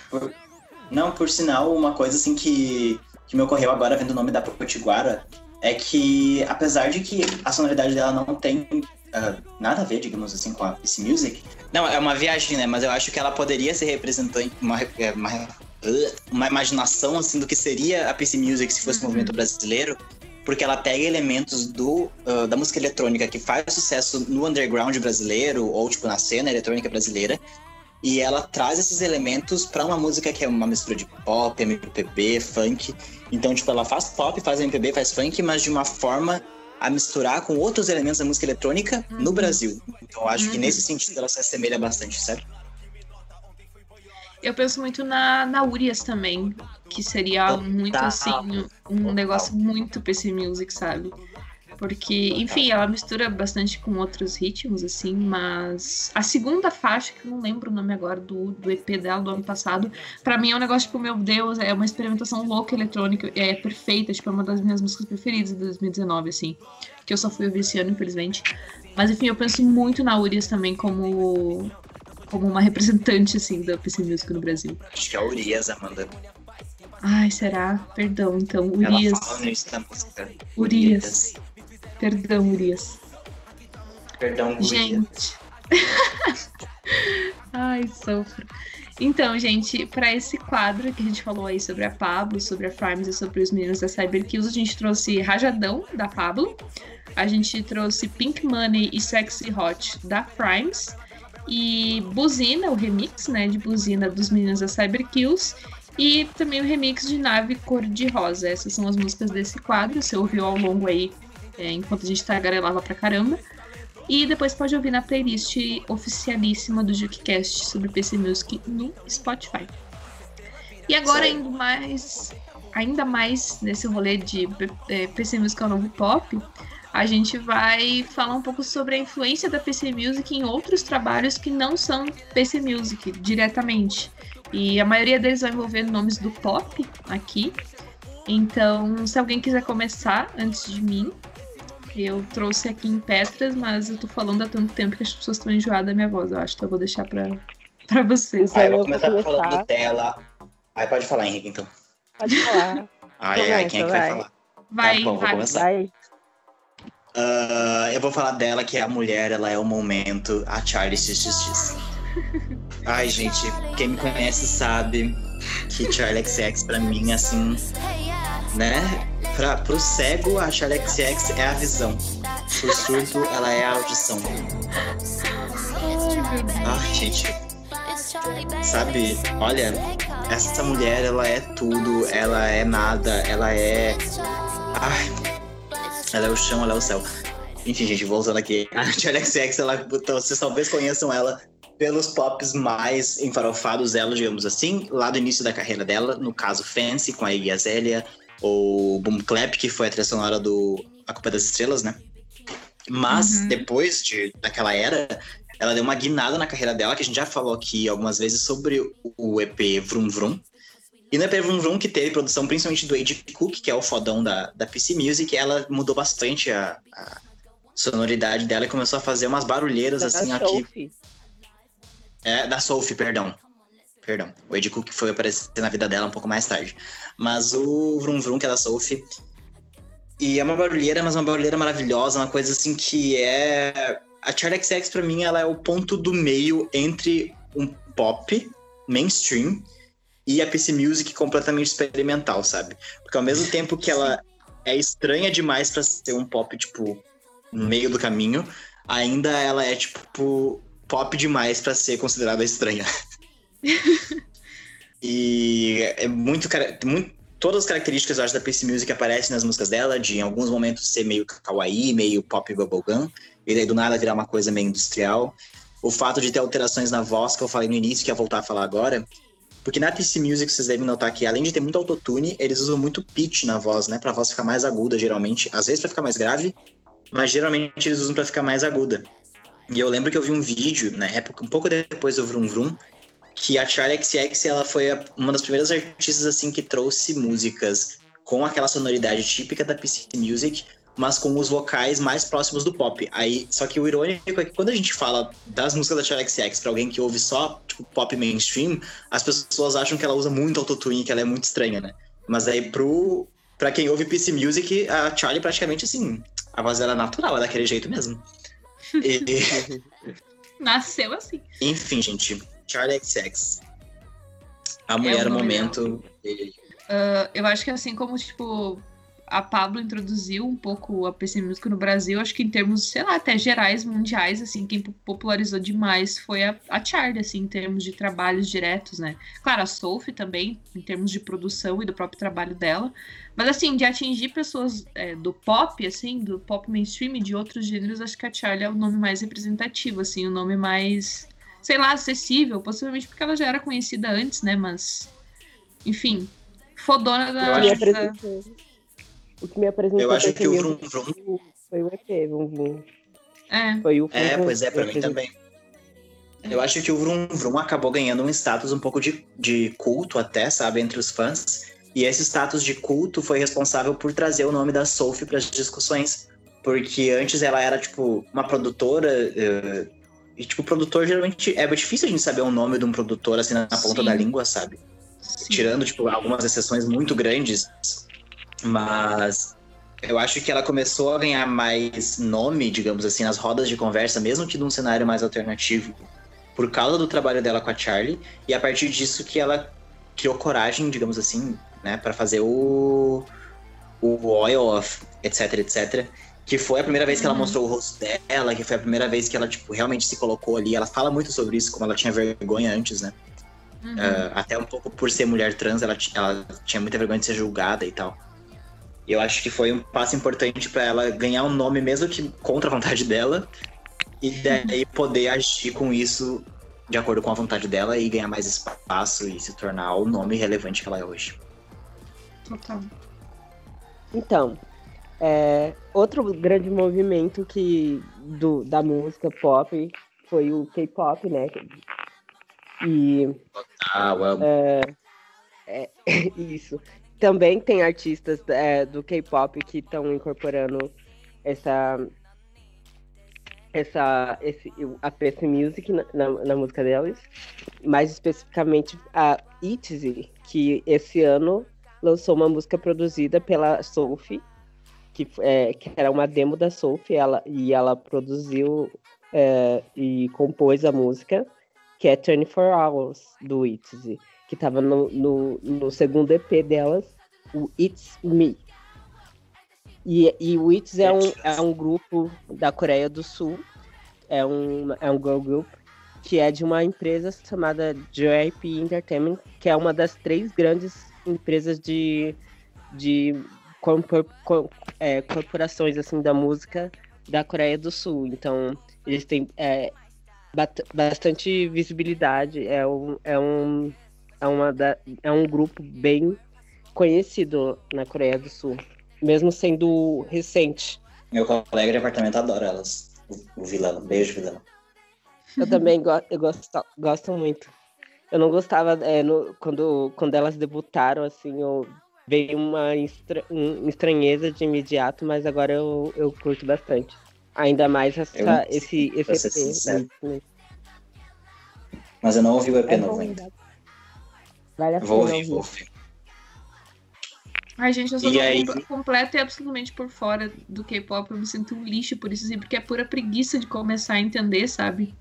Speaker 2: Não, por sinal, uma coisa assim que, que me ocorreu agora vendo o nome da Potiguara é que, apesar de que a sonoridade dela não tem ah, nada a ver, digamos assim, com a PC Music, não, é uma viagem, né? Mas eu acho que ela poderia ser representante, uma, é, uma, uh, uma imaginação assim do que seria a PC Music se fosse um
Speaker 4: Uhum.
Speaker 2: movimento brasileiro, porque ela pega elementos do, ah, da música eletrônica que faz sucesso no underground brasileiro ou tipo na cena eletrônica brasileira e ela traz esses elementos pra uma música que é uma mistura de pop, MPB, funk. Então, tipo, ela faz pop, faz MPB, faz funk, mas de uma forma a misturar com outros elementos da música eletrônica no Brasil. Então, eu acho que
Speaker 4: Uhum.
Speaker 2: nesse sentido ela se assemelha bastante, sabe?
Speaker 4: Eu penso muito na, na Urias também, que seria
Speaker 2: Total,
Speaker 4: muito assim, um
Speaker 2: total.
Speaker 4: negócio muito PC Music, sabe? Porque, enfim, ela mistura bastante com outros ritmos, assim, mas a segunda faixa, que eu não lembro o nome agora do, do EP dela do ano passado, pra mim é um negócio, tipo, meu Deus, é uma experimentação louca eletrônica, é perfeita, tipo, é uma das minhas músicas preferidas de 2019, assim, que eu só fui ouvir esse ano, infelizmente. Mas, enfim, eu penso muito na Urias também como, como uma representante, assim, da PC Music no Brasil.
Speaker 2: Acho que é a Urias, Amanda.
Speaker 4: Ai, será? Perdão, então,
Speaker 2: Ela
Speaker 4: Urias.
Speaker 2: fala no início da música.
Speaker 4: Urias. Perdão, Urias.
Speaker 2: Perdão, Urias.
Speaker 4: Gente. Ai, sofro. Então, gente, para esse quadro que a gente falou aí sobre a Pablo, sobre a Farms e sobre os meninos da Cyberkills, a gente trouxe Rajadão, da Pablo. A gente trouxe Pink Money e Sexy Hot, da Primes. E Buzina, o remix, né, de Buzina dos meninos da Cyberkills. E também o remix de Nave Cor de Rosa. Essas são as músicas desse quadro. Você ouviu ao longo aí, é, enquanto a gente tagarelava pra caramba. E depois pode ouvir na playlist oficialíssima do JukeCast sobre PC Music no Spotify. E agora, ainda mais, ainda mais nesse rolê de eh, PC Music ao novo pop, a gente vai falar um pouco sobre a influência da PC Music em outros trabalhos que não são PC Music diretamente. E a maioria deles vai envolver nomes do pop aqui. Então, se alguém quiser começar antes de mim, eu trouxe aqui em Petras, mas eu tô falando há tanto tempo que as pessoas estão enjoadas da minha voz, eu acho. Então eu vou deixar pra, pra vocês.
Speaker 2: Aí eu vou
Speaker 5: vou
Speaker 2: começar
Speaker 5: começar.
Speaker 2: falando dela. Aí pode falar, Henrique, então.
Speaker 5: Pode falar.
Speaker 2: Ai, ai, quem é que
Speaker 5: Começa,
Speaker 2: vai
Speaker 5: vai.
Speaker 2: falar?
Speaker 4: Vai,
Speaker 2: Tá bom, vou
Speaker 4: vai.
Speaker 2: começar.
Speaker 5: Vai.
Speaker 2: Ah, eu vou falar dela, que é a mulher, ela é o momento, a Charlie XXX. Ai, gente, quem me conhece sabe que Charlie XX pra mim, assim, né? Pra, pro cego, a Charlie XX é a visão. Pro surdo, ela é a audição. Ai, gente, sabe? Olha, essa mulher, ela é tudo, ela é nada, ela é. Ai, ela é o chão, ela é o céu. Enfim, gente, voltando aqui. A Charlie XX, ela, então, vocês talvez conheçam ela pelos pops mais enfarofados dela, digamos assim, lá do início da carreira dela, no caso Fancy, com a Iggy Azalea, ou Boom Clap, que foi a trilha sonora do A Culpa é das Estrelas, né? Mas,
Speaker 4: Uhum.
Speaker 2: depois de, daquela era, ela deu uma guinada na carreira dela, que a gente já falou aqui algumas vezes sobre o EP Vroom Vroom. E no EP Vroom Vroom, que teve produção principalmente do Age Cook, que é o fodão da, da PC Music, ela mudou bastante a, a sonoridade dela e começou a fazer umas barulheiras assim
Speaker 5: Da
Speaker 2: aqui.
Speaker 5: Sophie.
Speaker 2: É, da Sophie, perdão. Perdão. O Ed Cook foi aparecer na vida dela um pouco mais tarde. Mas o Vroom Vroom, que é da Sophie. E é uma barulheira, mas uma barulheira maravilhosa, uma coisa assim que é. A Charlie XX, pra mim, ela é o ponto do meio entre um pop mainstream e a PC Music completamente experimental, sabe? Porque ao mesmo tempo que ela é estranha demais pra ser um pop, tipo, no meio do caminho, ainda ela é, tipo, pop demais pra ser considerada estranha. e é muito, muito. Todas as características, eu acho, da PC Music aparecem nas músicas dela, de em alguns momentos ser meio kawaii, meio pop bubblegum, e daí do nada virar uma coisa meio industrial. O fato de ter alterações na voz, que eu falei no início, que ia voltar a falar agora, porque na PC Music vocês devem notar que, além de ter muito autotune, eles usam muito pitch na voz, né? Pra voz ficar mais aguda, geralmente. Às vezes pra ficar mais grave, mas geralmente eles usam pra ficar mais aguda. E eu lembro que eu vi um vídeo, na época, um pouco depois do Vroom Vroom, que a Charlie XX, ela foi uma das primeiras artistas, assim, que trouxe músicas com aquela sonoridade típica da PC Music, mas com os vocais mais próximos do pop. Aí, só que o irônico é que quando a gente fala das músicas da Charlie XX pra alguém que ouve só, tipo, pop mainstream, as pessoas acham que ela usa muito autotune, que ela é muito estranha, né? Mas aí pro para quem ouve PC Music, a Charlie praticamente assim, a voz dela é natural, é daquele jeito mesmo. E-
Speaker 4: Nasceu assim.
Speaker 2: enfim, gente, Charlie XX. A mulher no
Speaker 4: nome
Speaker 2: momento.
Speaker 4: Ah, eu acho que assim como, tipo, a Pablo introduziu um pouco a PC Music no Brasil, acho que em termos, sei lá, até gerais, mundiais, assim, quem popularizou demais foi a, a Charlie, assim, em termos de trabalhos diretos, né? Claro, a Sophie também, em termos de produção e do próprio trabalho dela. Mas, assim, de atingir pessoas é, do pop, assim, do pop mainstream e de outros gêneros, acho que a Charlie é o nome mais representativo, assim, o nome mais, sei lá, acessível, possivelmente porque ela já era conhecida antes, né? Mas, enfim, fodona da.
Speaker 2: Eu
Speaker 5: O que me
Speaker 2: acho-
Speaker 4: da-
Speaker 5: o que me apresentou
Speaker 2: Eu acho que o Vrum Vrum.
Speaker 5: foi o EP, Vrum Vrum.
Speaker 4: É.
Speaker 5: Foi o
Speaker 2: É,
Speaker 5: Vrum
Speaker 2: pois é, pra mim também. Eu acho que o Vrum Vrum acabou ganhando um status um pouco de, de culto até, sabe, entre os fãs. E esse status de culto foi responsável por trazer o nome da Sophie para as discussões. Porque antes ela era, tipo, uma produtora. eh, e, tipo, produtor geralmente. É difícil a gente saber o nome de um produtor assim na ponta
Speaker 4: Sim.
Speaker 2: da língua, sabe?
Speaker 4: Sim.
Speaker 2: tirando tipo algumas exceções muito grandes, mas eu acho que ela começou a ganhar mais nome, digamos assim, nas rodas de conversa, mesmo que num cenário mais alternativo, por causa do trabalho dela com a Charlie, e a partir disso que ela criou coragem, digamos assim, né, para fazer o o Oil of etc, etc, que foi a primeira vez que ela
Speaker 4: Uhum.
Speaker 2: mostrou o rosto dela, que foi a primeira vez que ela tipo realmente se colocou ali. Ela fala muito sobre isso, como ela tinha vergonha antes, né?
Speaker 4: Uhum.
Speaker 2: Uh, até um pouco por ser mulher trans, ela, ela tinha muita vergonha de ser julgada e tal. E eu acho que foi um passo importante pra ela ganhar um nome, mesmo que contra a vontade dela, e daí poder agir com isso de acordo com a vontade dela e ganhar mais espaço e se tornar o nome relevante que ela é hoje.
Speaker 4: Total.
Speaker 5: Então, é, outro grande movimento que do, da música pop foi o K-pop, né? E
Speaker 2: Ah, well,
Speaker 5: isso. Também tem artistas é, do K-pop que estão incorporando essa essa esse, a PC Music na, na, na música deles, mais especificamente a ITZY, que esse ano lançou uma música produzida pela Sophie, que, é, que era uma demo da Sophie, ela, e ela produziu é, e compôs a música, que é 24 Hours, do ITZY, que estava no, no, no segundo EP delas, o It's Me. E, e o ITZY é um, é um grupo da Coreia do Sul, é um, é um girl group, que é de uma empresa chamada JYP Entertainment, que é uma das três grandes empresas de, de cor, é, corporações assim da música da Coreia do Sul. Então, eles têm é, bastante visibilidade. É um, é um, é uma da, é um grupo bem conhecido na Coreia do Sul, mesmo sendo recente.
Speaker 2: meu colega de apartamento adora elas. O, o Vilano. Beijo, Vilano.
Speaker 5: Eu também go eu gosto, gosto muito. Eu não gostava é, no, quando, quando elas debutaram, assim, eu veio uma estra um, estranheza de imediato, mas agora eu, eu curto bastante. Ainda mais essa,
Speaker 2: Eu-
Speaker 5: esse, esse EP. né?
Speaker 2: Mas eu não ouvi o EP
Speaker 5: É
Speaker 2: novo
Speaker 5: bom,
Speaker 2: ainda.
Speaker 5: Vale a pena
Speaker 2: Vou ouvir, vou ouvir.
Speaker 4: Ai, gente, eu sou
Speaker 2: aí-
Speaker 4: completa e absolutamente por fora do K-pop. Eu me sinto um lixo por isso, assim, porque é pura preguiça de começar a entender, sabe?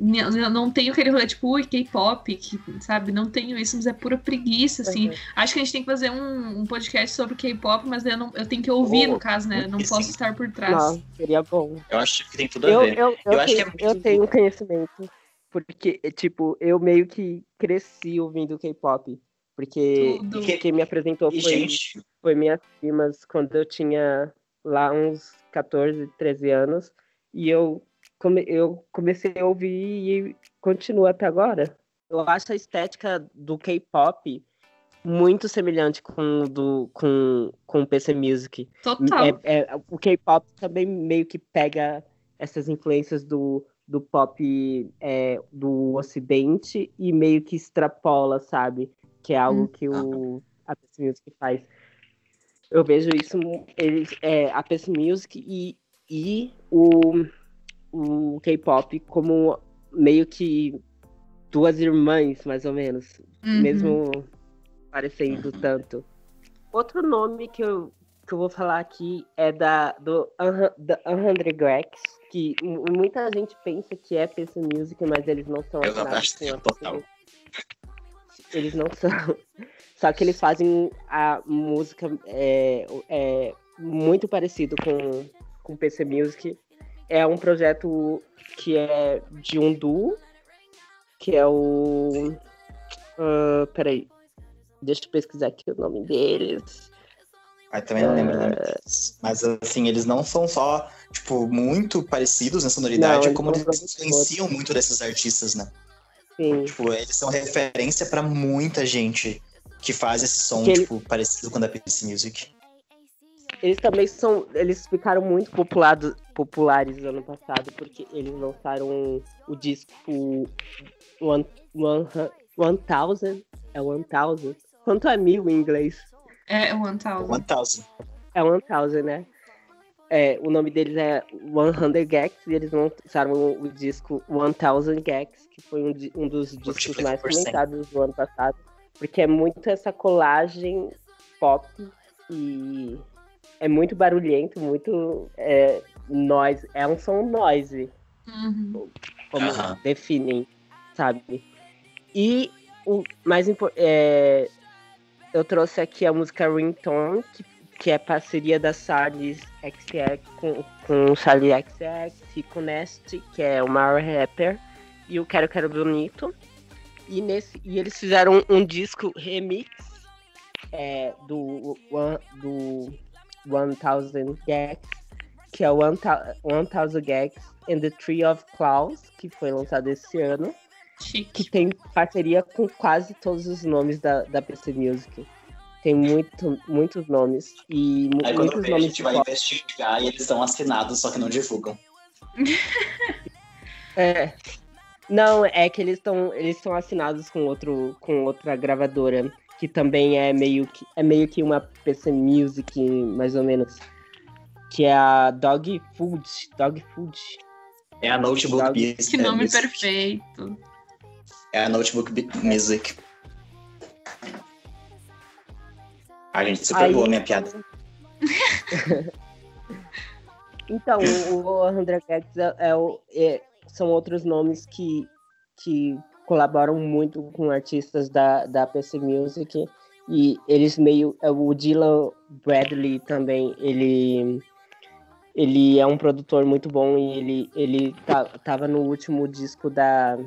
Speaker 4: N- Não tenho aquele rolê tipo, ui, K-pop, que, sabe? Não tenho isso, mas é pura preguiça, assim.
Speaker 5: Uhum.
Speaker 4: Acho que a gente tem que fazer um, um podcast sobre K-pop, mas eu, não, eu tenho que ouvir,
Speaker 7: Oh,
Speaker 4: no caso, né? Eu não
Speaker 7: sim.
Speaker 4: posso estar por trás.
Speaker 5: Não, seria bom.
Speaker 7: Eu acho que tem tudo a
Speaker 5: Eu,
Speaker 7: ver.
Speaker 5: eu, eu,
Speaker 7: Eu acho que
Speaker 5: tenho,
Speaker 7: é muito-
Speaker 5: eu tenho conhecimento. Porque, tipo, eu meio que cresci ouvindo K-pop. Porque
Speaker 4: Tudo.
Speaker 5: quem me apresentou
Speaker 7: E,
Speaker 5: foi,
Speaker 7: gente,
Speaker 5: foi minhas primas quando eu tinha lá uns 14, 13 anos. E eu, come, eu comecei a ouvir e continua até agora. Eu acho a estética do K-pop muito semelhante com o do com, com o PC Music.
Speaker 4: Total.
Speaker 5: É- é- o K-pop também meio que pega essas influências do, do pop é, do ocidente e meio que extrapola, sabe? Que é algo
Speaker 4: Hum.
Speaker 5: que o, a PC Music faz. Eu vejo isso, eles, é, a PC Music e, e o, o K-pop como meio que duas irmãs, mais ou menos
Speaker 4: Uhum.
Speaker 5: mesmo parecendo tanto. Outro nome que eu, que eu vou falar aqui é da do 100 Grecs, que mu- muita gente pensa que é PC Music, mas eles não são
Speaker 7: Eu
Speaker 5: assinados
Speaker 7: acho que
Speaker 5: com a
Speaker 7: total.
Speaker 5: Eles não são. Só que eles fazem a música é, é muito parecido com com PC Music. É um projeto que é de um duo, que é o ah, peraí. Deixa eu pesquisar aqui o nome deles.
Speaker 7: Aí também não lembro nome deles. Mas assim, eles não são só, tipo, muito parecidos na sonoridade,
Speaker 5: Não,
Speaker 7: como eles influenciam muito desses artistas, né?
Speaker 5: Sim.
Speaker 7: Tipo, eles são referência pra muita gente que faz esse som,
Speaker 5: Que ele-
Speaker 7: tipo, parecido com o da PC Music.
Speaker 5: Eles também são. Eles ficaram muito populado, populares no ano passado, porque eles lançaram o disco One, One, One Thousand. É One Thousand. Quanto é mil em inglês?
Speaker 4: É, o Antal.
Speaker 7: 1000.
Speaker 5: É One Thousand, né? É, o nome deles é 100 Gags e eles lançaram o, disco 1000 Gags, que foi um, um dos discos mais comentados do ano passado, porque é muito essa colagem pop e é muito barulhento, muito é, noise, é um som noise,
Speaker 4: Uhum.
Speaker 5: como
Speaker 7: Aham.
Speaker 5: definem, sabe? E o mais importante, eu trouxe aqui a música Ringtone, que, que é parceria da Charlie XX com, com o Charlie XX e com o Nest, que é o maior rapper, e o Quero Quero Bonito. E, nesse, e eles fizeram um, disco remix é, do, do 1000 Gags, que é o 1000 1000 Gags and the Tree of Clouds, que foi lançado esse ano
Speaker 4: Chique.
Speaker 5: que tem parceria com quase todos os nomes da, da PC Music. Tem muito, muitos nomes. E
Speaker 7: Aí quando
Speaker 5: muitos
Speaker 7: a
Speaker 5: nomes
Speaker 7: gente
Speaker 5: de
Speaker 7: vai
Speaker 5: pop.
Speaker 7: investigar e eles são assinados, só que não divulgam.
Speaker 5: É. Não, é que eles estão eles estão assinados com outro com outra gravadora que também é meio que é meio que uma PC Music mais ou menos, que é a Dog Food, Dog Food.
Speaker 7: É a Notebook
Speaker 5: Sabe?
Speaker 7: Music.
Speaker 4: Que nome
Speaker 7: Music.
Speaker 4: perfeito.
Speaker 7: É a Notebook Music. A gente super
Speaker 5: Aí-
Speaker 7: boa minha piada.
Speaker 5: Então, o, André Gags é, é o- é- são outros nomes que, que colaboram muito com artistas da, da PC Music. E eles meio. é, O Dylan Bradley também, ele. Ele é um produtor muito bom e ele, ele tá, tava no último disco da,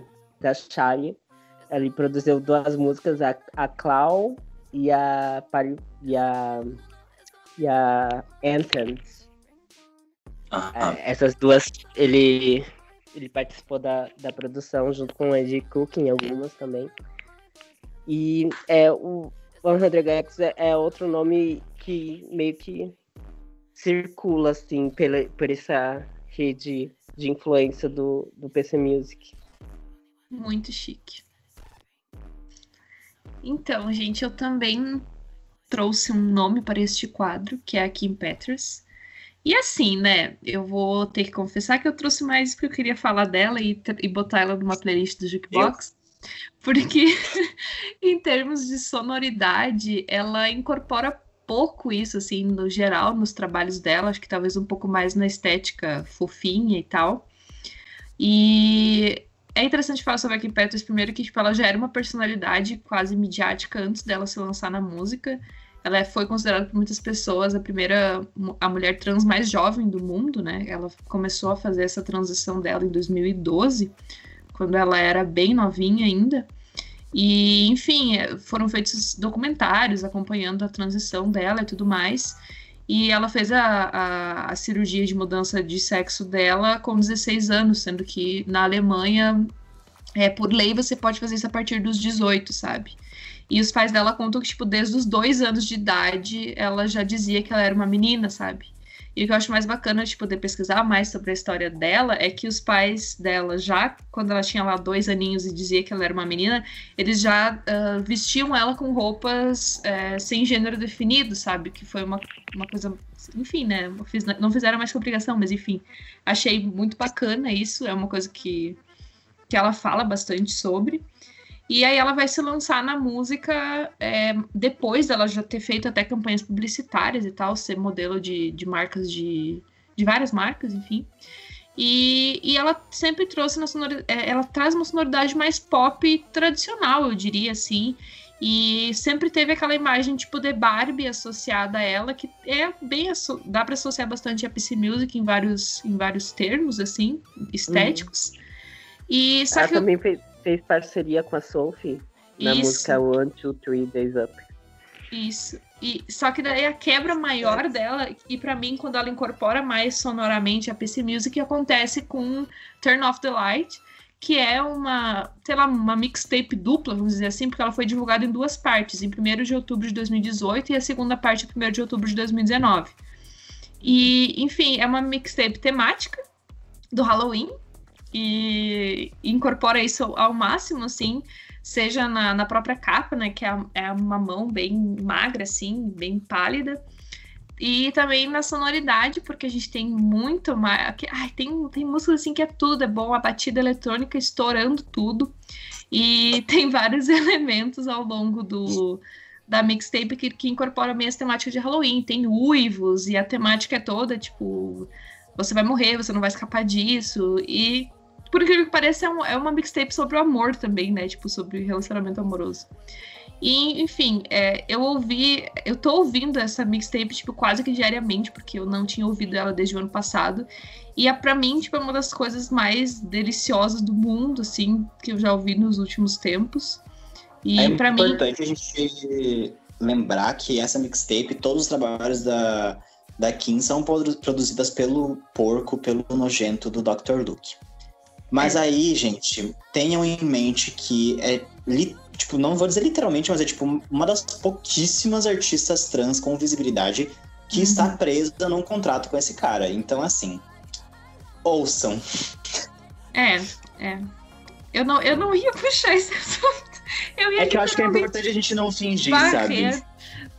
Speaker 5: da Charlie. Ele produziu duas músicas, a, a Clau e a, e a, e a Anthems. É, essas duas, ele, ele participou da, da produção junto com o Andy Cook em algumas também. E é, o 100 X é, é outro nome que meio que circula assim pela, por essa rede de influência do, do PC Music.
Speaker 4: Muito chique. Então, gente, eu também trouxe um nome para este quadro, que é a Kim Petras. E assim, né? Eu vou ter que confessar que eu trouxe mais porque eu queria falar dela e, e botar ela numa playlist do Jukebox. Porque, em termos de sonoridade, ela incorpora pouco isso, assim, no geral, nos trabalhos dela. Acho que talvez um pouco mais na estética fofinha e tal. E é interessante falar sobre a Kim Petras primeiro que tipo, ela já era uma personalidade quase midiática antes dela se lançar na música. Ela foi considerada por muitas pessoas a primeira a mulher trans mais jovem do mundo, né? Ela começou a fazer essa transição dela em 2012, quando ela era bem novinha ainda. E, enfim, foram feitos documentários acompanhando a transição dela e tudo mais. E ela fez a, a, a, cirurgia de mudança de sexo dela com 16 anos, sendo que na Alemanha, é, por lei, você pode fazer isso a partir dos 18, sabe? E os pais dela contam que, tipo, desde os dois anos de idade, ela já dizia que ela era uma menina, sabe? E o que eu acho mais bacana de poder pesquisar mais sobre a história dela é que os pais dela, já quando ela tinha lá dois aninhos e dizia que ela era uma menina, eles já uh, vestiam ela com roupas uh, sem gênero definido, sabe? Que foi uma, uma coisa. Enfim, né? Não fizeram mais com obrigação, mas enfim. Achei muito bacana isso. É uma coisa que, que ela fala bastante sobre. E aí ela vai se lançar na música é, depois dela já ter feito até campanhas publicitárias e tal, ser modelo de, de marcas de, de várias marcas, enfim. E, e ela sempre trouxe na sonoridade, é, ela traz uma sonoridade mais pop tradicional, eu diria assim. E sempre teve aquela imagem tipo de Barbie associada a ela, que é bem dá para associar bastante a PC Music em vários em vários termos assim, estéticos. Uhum. E
Speaker 5: só ela que também eu... fez fez parceria com a Sophie na Isso. música One, Two, Three Days Up.
Speaker 4: Isso. E, só que daí a quebra maior dela, e para mim, quando ela incorpora mais sonoramente a PC Music, acontece com Turn Off the Light, que é uma, sei lá, uma mixtape dupla, vamos dizer assim, porque ela foi divulgada em duas partes, em 1 de outubro de 2018 e a segunda parte em 1 de outubro de 2019. E, enfim, é uma mixtape temática do Halloween, e incorpora isso ao máximo, assim, seja na, na própria capa, né, que é, é uma mão bem magra, assim, bem pálida, e também na sonoridade, porque a gente tem muito mais. Ai, tem, tem música assim que é tudo, é bom, a batida eletrônica estourando tudo. E tem vários elementos ao longo do, da mixtape que, que incorporam bem as temáticas de Halloween. Tem uivos, e a temática é toda, tipo, você vai morrer, você não vai escapar disso. E por incrível que pareça, é, um, é uma mixtape sobre o amor também, né? Tipo, sobre relacionamento amoroso. E, enfim, é, eu ouvi, eu tô ouvindo essa mixtape, tipo, quase que diariamente, porque eu não tinha ouvido ela desde o ano passado. E é, pra mim, tipo, é uma das coisas mais deliciosas do mundo, assim, que eu já ouvi nos últimos tempos.
Speaker 7: E é para mim. É importante a gente lembrar que essa mixtape, todos os trabalhos da, da Kim são produzidas pelo porco, pelo nojento do Dr. Luke. Mas é. aí, gente, tenham em mente que é tipo, não vou dizer literalmente, mas é tipo uma das pouquíssimas artistas trans com visibilidade que uhum. está presa num contrato com esse cara. Então, assim, ouçam.
Speaker 4: É, é. Eu não, eu não ia puxar esse assunto.
Speaker 7: Eu ia é que eu acho que é importante a gente não fingir, varrer. sabe?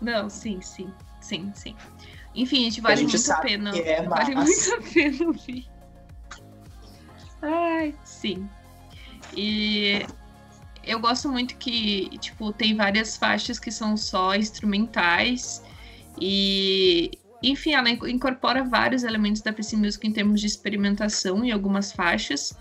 Speaker 4: Não, sim, sim, sim, sim. Enfim, a gente vale a gente muito a pena. É, vale muito a pena ouvir. Ai, sim. E eu gosto muito que, tipo, tem várias faixas que são só instrumentais e, enfim, ela incorpora vários elementos da PC Music em termos de experimentação em algumas faixas.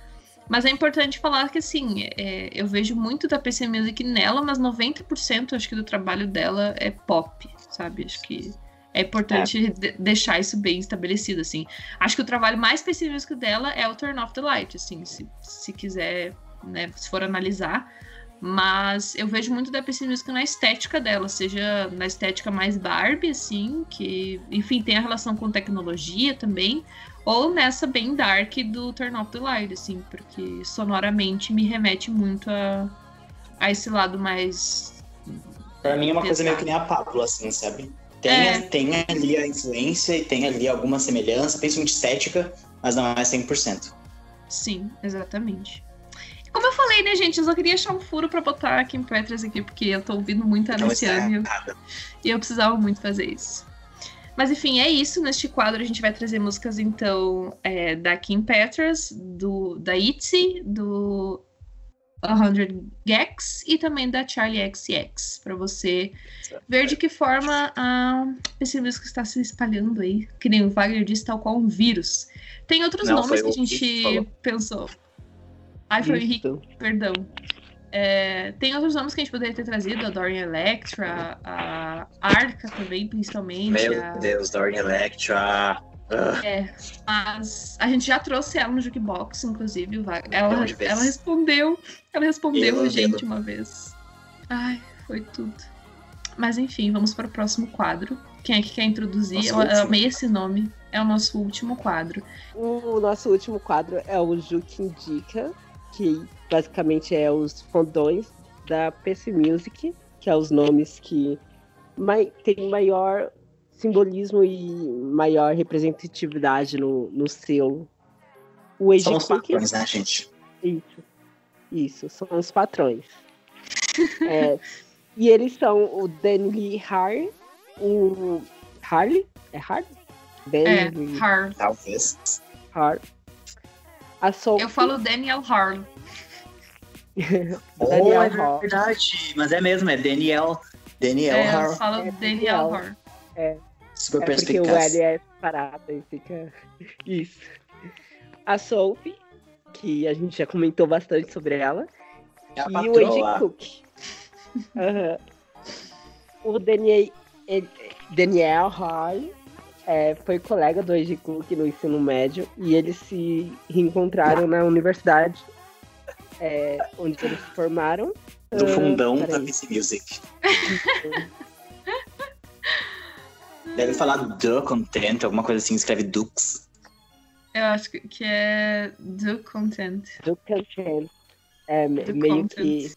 Speaker 4: Mas é importante falar que, assim, é, eu vejo muito da PC Music nela, mas 90% acho que do trabalho dela é pop, sabe? Acho que é importante é. deixar isso bem estabelecido, assim. Acho que o trabalho mais específico dela é o Turn Off the Light, assim, se, se quiser, né, se for analisar. Mas eu vejo muito da PC Music na estética dela, seja na estética mais Barbie, assim, que, enfim, tem a relação com tecnologia também, ou nessa bem dark do Turn Off the Light, assim, porque sonoramente me remete muito a, a esse lado mais.
Speaker 7: Pra mim é uma pesado. coisa meio que nem a Pablo, assim, sabe? Tem, é. tem ali a influência e tem ali alguma semelhança, principalmente estética, mas não é 100%.
Speaker 4: Sim, exatamente. Como eu falei, né, gente? Eu só queria achar um furo pra botar aqui em Petras aqui, porque eu tô ouvindo muito a Luciane e eu precisava muito fazer isso. Mas enfim, é isso. Neste quadro a gente vai trazer músicas, então, é, da Kim Petras, do, da ITZY, do 100 Gex e também da Charlie XX, para você ver de que forma a pessimismo está se espalhando aí, que nem o Wagner disse, tal qual um vírus. Tem outros Não, nomes que a gente pensou. Ai, foi o Henrique, perdão. É, tem outros nomes que a gente poderia ter trazido, a Dorian Electra, a Arca também, principalmente.
Speaker 7: Meu
Speaker 4: a-
Speaker 7: Deus, Dorian Electra. Ah,
Speaker 4: É, mas a gente já trouxe ela no Jukebox, inclusive. Ela, ela respondeu. Ela respondeu
Speaker 7: Eu
Speaker 4: a gente
Speaker 7: lembro.
Speaker 4: uma vez. Ai, foi tudo. Mas enfim, vamos para o próximo quadro. Quem é que quer introduzir?
Speaker 7: Nosso
Speaker 4: Eu, eu
Speaker 7: último.
Speaker 4: amei esse nome. É o nosso último quadro.
Speaker 5: O nosso último quadro é o Juke Indica, que basicamente é os fondões da PC Music, que é os nomes que mai tem maior simbolismo e maior representatividade no, no selo. O
Speaker 7: São os patrões, né, gente?
Speaker 5: isso, isso, são os patrões. É, e eles são o Danny Lee Har, o Harley, é Harley?
Speaker 4: É,
Speaker 5: Danny Lee
Speaker 4: Har.
Speaker 7: Talvez.
Speaker 5: Har. A Soul
Speaker 4: Eu falo Daniel Har.
Speaker 7: Oh,
Speaker 5: Daniel
Speaker 7: é
Speaker 5: Hall.
Speaker 7: verdade. Mas é mesmo, é Daniel. Daniel
Speaker 4: É, eu
Speaker 7: Har.
Speaker 4: falo
Speaker 5: É,
Speaker 4: Daniel
Speaker 5: Daniel.
Speaker 4: Har.
Speaker 7: Super
Speaker 5: É porque o
Speaker 7: perspicaz.
Speaker 5: L é separado e fica. Isso. A Sophie, que a gente já comentou bastante sobre ela.
Speaker 7: É
Speaker 5: e o
Speaker 7: patroa.
Speaker 5: Cook. Aham. O Daniel, Daniel Hall é, foi colega do AJ Cook no ensino médio e eles se reencontraram na universidade é, onde eles se formaram.
Speaker 7: Do fundão da
Speaker 5: peraí.
Speaker 7: PC Music. Deve falar do content, alguma coisa assim, escreve Dux.
Speaker 4: Eu acho que- é Do Content.
Speaker 5: do Content. É,
Speaker 4: Do
Speaker 5: meio
Speaker 4: Content.
Speaker 5: que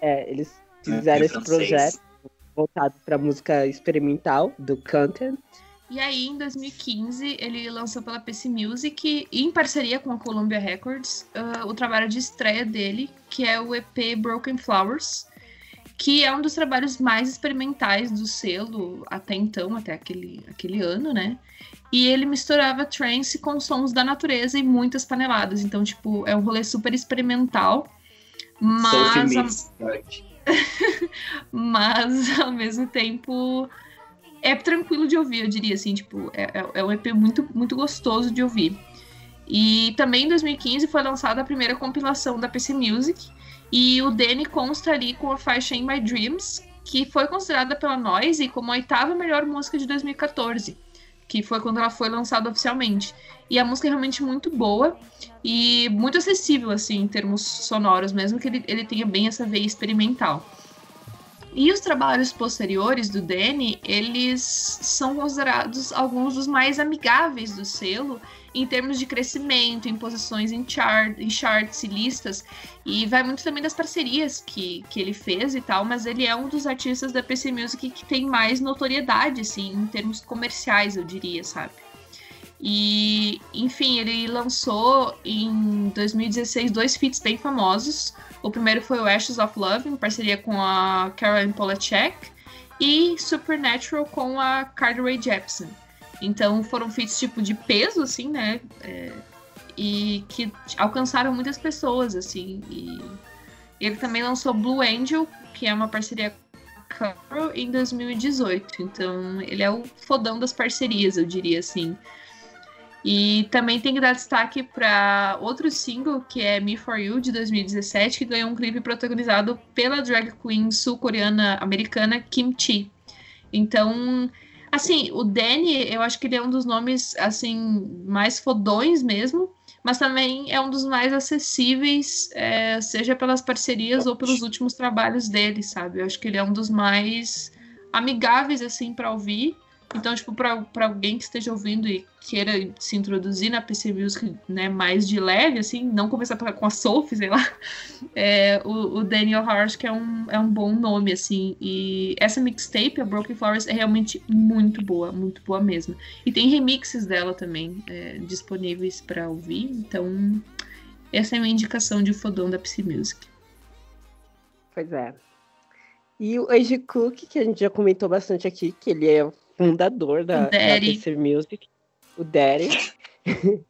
Speaker 5: é, eles
Speaker 7: né,
Speaker 5: fizeram
Speaker 7: em
Speaker 5: esse
Speaker 7: francês.
Speaker 5: projeto voltado para música experimental do Content.
Speaker 4: E aí, em 2015, ele lançou pela PC Music, em parceria com a Columbia Records, ah, o trabalho de estreia dele, que é o EP Broken Flowers, que é um dos trabalhos mais experimentais do selo até então, até aquele, aquele ano, né? E ele misturava trance com sons da natureza e muitas paneladas. Então, tipo, é um rolê super experimental. Mas, a- mas ao mesmo tempo é tranquilo de ouvir, eu diria assim, tipo, é, é- é um EP muito, muito gostoso de ouvir. E também em 2015 foi lançada a primeira compilação da PC Music, e o Danny consta ali com a faixa In My Dreams, que foi considerada pela Noise como a oitava melhor música de 2014, que foi quando ela foi lançada oficialmente. E a música é realmente muito boa e muito acessível, assim, em termos sonoros, mesmo que ele, ele tenha bem essa veia experimental. E os trabalhos posteriores do Danny, eles são considerados alguns dos mais amigáveis do selo em termos de crescimento, em posições em, chart, em charts e listas. E vai muito também das parcerias que, que ele fez e tal, mas ele é um dos artistas da PC Music que tem mais notoriedade, assim, em termos comerciais, eu diria, sabe? E, enfim, ele lançou em 2016 dois feats bem famosos. O primeiro foi o Ashes of Love, em parceria com a Caroline Polachek, e Supernatural com a Carly Rae Jepsen. Então foram feats tipo de peso, assim, né? É, e que alcançaram muitas pessoas, assim. E ele também lançou Blue Angel, que é uma parceria Carol, em 2018. Então ele é o fodão das parcerias, eu diria assim. E também tem que dar destaque para outro single, que é Me For You, de 2017, que ganhou um clipe protagonizado pela drag queen sul-coreana americana Kim Chi. Então, assim, o Danny, eu acho que ele é um dos nomes, assim, mais fodões mesmo, mas também é um dos mais acessíveis, é, seja pelas parcerias ou pelos últimos trabalhos dele, sabe? Eu acho que ele é um dos mais amigáveis, assim, para ouvir. Então, tipo, pra alguém que esteja ouvindo e queira se introduzir na PC Music, né, mais de leve, assim, não começar com a Sophie, sei lá, é, o, o Daniel Harsh, que é um, é um bom nome, assim, e essa mixtape, a Broken Flowers, é realmente muito boa, muito boa mesmo. E tem remixes dela também é, disponíveis para ouvir, então essa é a minha indicação de fodão da PC Music.
Speaker 5: Pois é. E o AJ Cook, que a gente já comentou bastante aqui, que ele é fundador da, da. PC Music, o Daddy.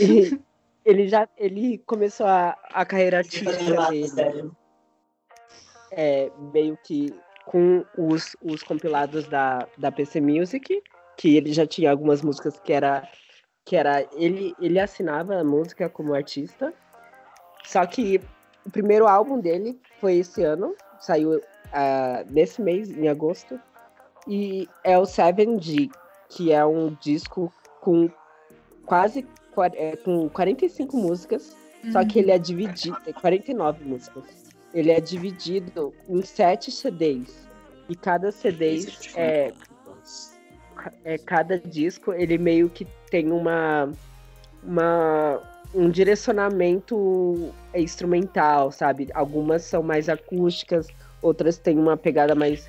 Speaker 5: E ele já ele começou a, a carreira artística dele é, meio que com os, os compilados da, da PC Music, que ele já tinha algumas músicas que era que era ele ele assinava a música como artista Só que o primeiro álbum dele foi esse ano, saiu ah, nesse mês, em agosto. E é o 7G, que é um disco com quase qua- é, com 45 músicas, só que ele é dividido, tem 49 músicas. Ele é dividido em sete CDs. E cada CD é, é, cada disco ele meio que tem uma, uma um direcionamento instrumental, sabe? Algumas são mais acústicas, outras têm uma pegada mais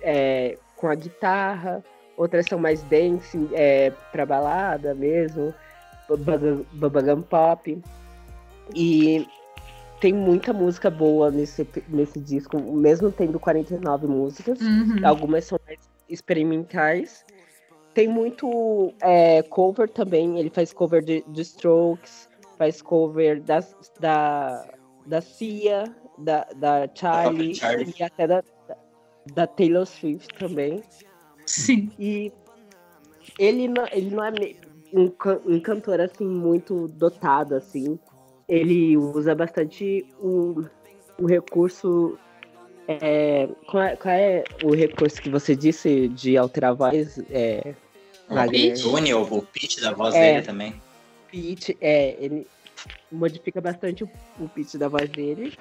Speaker 5: é, com a guitarra, outras são mais dance, é, pra balada mesmo, bubblegum pop. E tem muita música boa nesse, nesse disco, mesmo tendo 49 músicas.
Speaker 4: Uhum.
Speaker 5: Algumas são mais experimentais. Tem muito é, cover também. Ele faz cover de, de Strokes, faz cover da, da, da Cia, da, da Charlie,
Speaker 2: Charlie.
Speaker 5: e até da, da Taylor Swift também.
Speaker 4: Sim.
Speaker 5: E ele não, ele não é um, um cantor assim muito dotado assim. Ele usa bastante o, o recurso. É, qual, é, qual é o recurso que você disse de alterar a voz? É, Wagner?
Speaker 4: pitch?
Speaker 2: Tune, o, o pitch da voz
Speaker 5: É.
Speaker 2: dele também.
Speaker 5: pitch, é, ele modifica bastante o, o pitch da voz dele.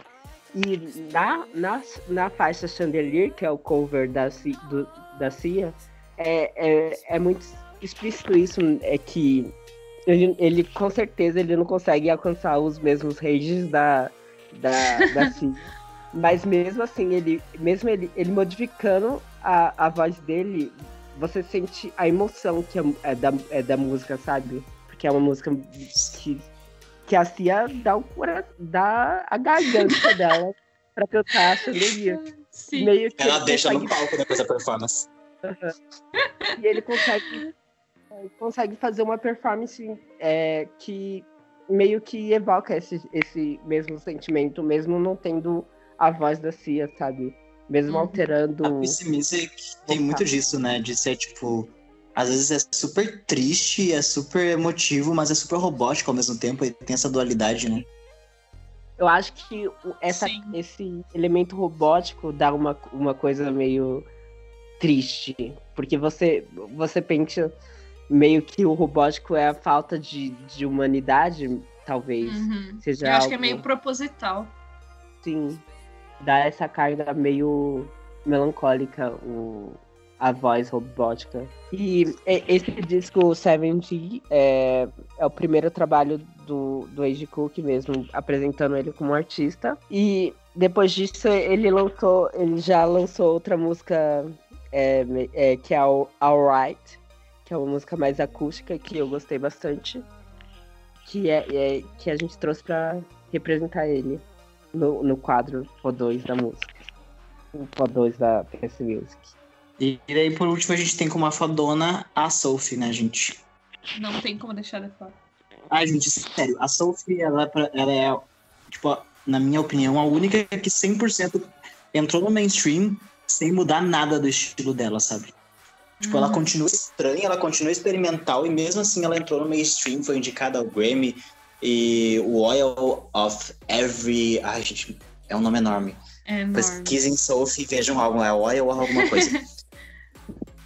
Speaker 5: E na, na, na faixa Chandelier, que é o cover da, do- da Cia, é, é, é muito explícito isso, é que ele, ele com certeza ele não consegue alcançar os mesmos ranges da, da, da Cia. Mas mesmo assim, ele, mesmo ele, ele modificando a, a voz dele, você sente a emoção que é, é da, é da música, sabe? Porque é uma música que, que a Cia dá, o cora- dá a garganta dela pra cantar a chandelier.
Speaker 4: Sim.
Speaker 5: Meio que
Speaker 2: Ela
Speaker 5: ele
Speaker 2: deixa no
Speaker 5: consegue-
Speaker 2: palco depois da performance.
Speaker 5: E ele consegue, consegue fazer uma performance é, que meio que evoca esse, esse mesmo sentimento, mesmo não tendo a voz da Cia, sabe? Mesmo
Speaker 4: Uhum.
Speaker 5: alterando.
Speaker 2: A PC Music tem muito disso, né? De ser, tipo... Às vezes é super triste, é super emotivo, mas é super robótico ao mesmo tempo. E tem essa dualidade, né?
Speaker 5: Eu acho que essa,
Speaker 4: Sim.
Speaker 5: esse elemento robótico dá uma, uma coisa meio triste. Porque você, você pensa meio que o robótico é a falta de, de humanidade, talvez.
Speaker 4: Uhum.
Speaker 5: Seja
Speaker 4: Eu acho que é
Speaker 5: algo-
Speaker 4: meio proposital.
Speaker 5: Sim. Dá essa carga meio melancólica, o, a voz robótica. E esse disco 7G é, é o primeiro trabalho do, do Age Cook mesmo, apresentando ele como artista. E depois disso ele lançou, ele já lançou outra música é, é, que é o Alright, que é uma música mais acústica que eu gostei bastante. Que é, é- que a gente trouxe pra representar ele no, no quadro O2 da música. O O2 da PS Music.
Speaker 2: E daí, por último, a gente tem como a fadona a Sophie, né, gente?
Speaker 4: Não tem como deixar de fora.
Speaker 2: Ai, gente, sério, a Sophie, ela, é ela é, tipo, na minha opinião, a única que 100% entrou no mainstream sem mudar nada do estilo dela, sabe? Tipo, ela
Speaker 4: Uhum.
Speaker 2: continua estranha, ela continua experimental e mesmo assim ela entrou no mainstream, foi indicada ao Grammy e o Oil of Every... Ai, gente, é um nome enorme.
Speaker 4: É enorme.
Speaker 2: Pesquisem Sophie e vejam algo, é Oil ou alguma coisa.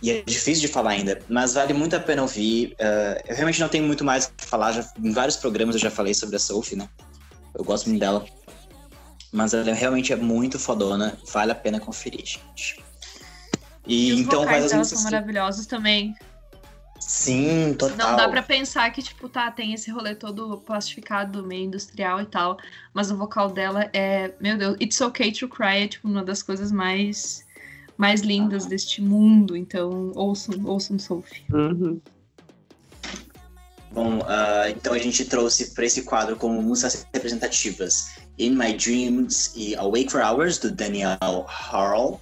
Speaker 2: e é difícil de falar ainda, mas vale muito a pena ouvir. Uh, eu realmente não tenho muito mais que falar, já, em vários programas eu já falei sobre a Sophie, né? Eu gosto muito dela. Mas ela realmente é muito fodona, vale a pena conferir, gente. E,
Speaker 4: E os
Speaker 2: então,
Speaker 4: vocais dela são maravilhosos também.
Speaker 2: Sim, total.
Speaker 4: Não dá pra pensar que, tipo, tá, tem esse rolê todo plastificado, meio industrial e tal. Mas o vocal dela é, meu Deus, It's Okay to Cry é, tipo, uma das coisas mais, mais lindas deste mundo. Então, ouçam, ouçam Sophie.
Speaker 5: Uhum.
Speaker 2: Bom, ah, então a gente trouxe para esse quadro como músicas representativas In My Dreams e Awake for Hours, do Daniel Harrell.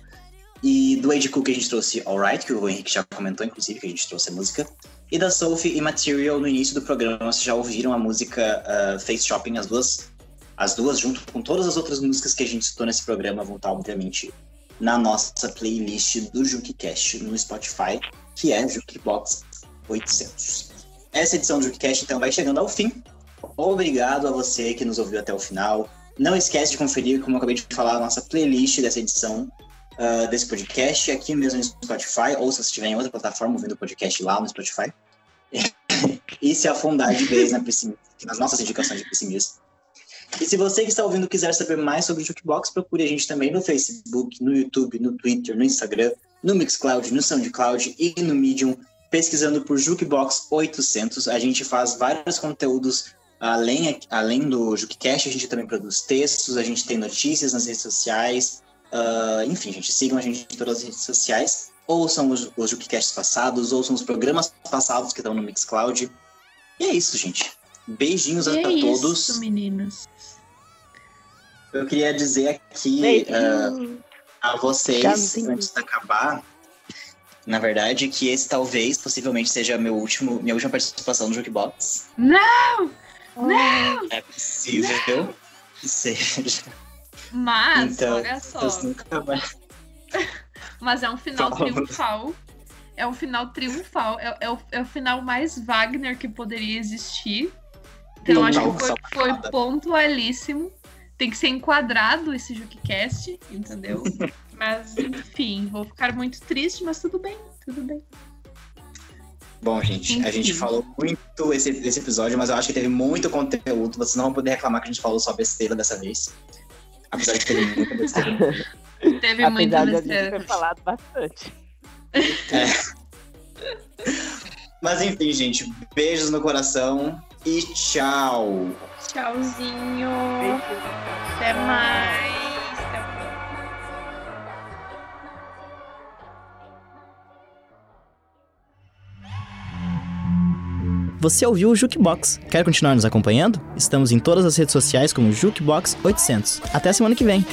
Speaker 2: E do Age Cook a gente trouxe Alright, que o Henrique já comentou, inclusive, que a gente trouxe a música. E da Sophie e Material, no início do programa, vocês já ouviram a música ah, Face Shopping, as duas, as duas, junto com todas as outras músicas que a gente citou nesse programa, vão estar, obviamente, na nossa playlist do JukiCast no Spotify, que é Jukebox 800. Essa edição do JukiCast, então, vai chegando ao fim. Obrigado a você que nos ouviu até o final. Não esquece de conferir, como eu acabei de falar, a nossa playlist dessa edição uh, desse podcast aqui mesmo no Spotify, ou se você estiver em outra plataforma ouvindo o podcast lá no Spotify. e se afundar de vez na nas nossas indicações de pessimista. E se você que está ouvindo quiser saber mais sobre o Jukebox, procure a gente também no Facebook, no YouTube, no Twitter, no Instagram, no Mixcloud, no SoundCloud e no Medium, pesquisando por Jukebox 800. A gente faz vários conteúdos além, além do Jukecast, a gente também produz textos, a gente tem notícias nas redes sociais. Uh, enfim, gente, sigam a gente em todas as redes sociais. Ouçam os, os Jukecasts passados, ouçam os programas passados que estão no Mixcloud. E é isso, gente. Beijinhos
Speaker 4: E
Speaker 2: a
Speaker 4: é
Speaker 2: todos.
Speaker 4: isso, meninas.
Speaker 2: Eu queria dizer aqui
Speaker 5: Beijinho.
Speaker 2: a vocês, antes de acabar, na verdade, que esse talvez, possivelmente, seja meu último, minha última participação no Jukebox.
Speaker 4: Não! Não!
Speaker 2: É possível que seja.
Speaker 4: Mas,
Speaker 2: Então,
Speaker 4: olha só.
Speaker 2: mais.
Speaker 4: Mas é um final
Speaker 2: Fala.
Speaker 4: triunfal. É um final triunfal. É, é o, é o final mais Wagner que poderia existir. Então,
Speaker 2: Não,
Speaker 4: acho
Speaker 2: não,
Speaker 4: que foi, foi pontualíssimo. Tem que ser enquadrado esse Jukecast, entendeu? mas, enfim, vou ficar muito triste, mas tudo bem, tudo bem.
Speaker 2: Bom, gente, a gente
Speaker 4: Enfim.
Speaker 2: falou muito esse, esse episódio, mas eu acho que teve muito conteúdo. Vocês não vão poder reclamar que a gente falou só besteira dessa vez. Apesar de ter muita besteira.
Speaker 4: Teve muita
Speaker 5: Apesar de a gente
Speaker 4: besteira.
Speaker 5: ter falado bastante.
Speaker 2: Mas enfim, gente, beijos no coração e tchau!
Speaker 4: Tchauzinho. Até mais. Até mais.
Speaker 3: Você ouviu o Jukebox. Quer continuar nos acompanhando? Estamos em todas as redes sociais como Jukebox 800. Até semana que vem.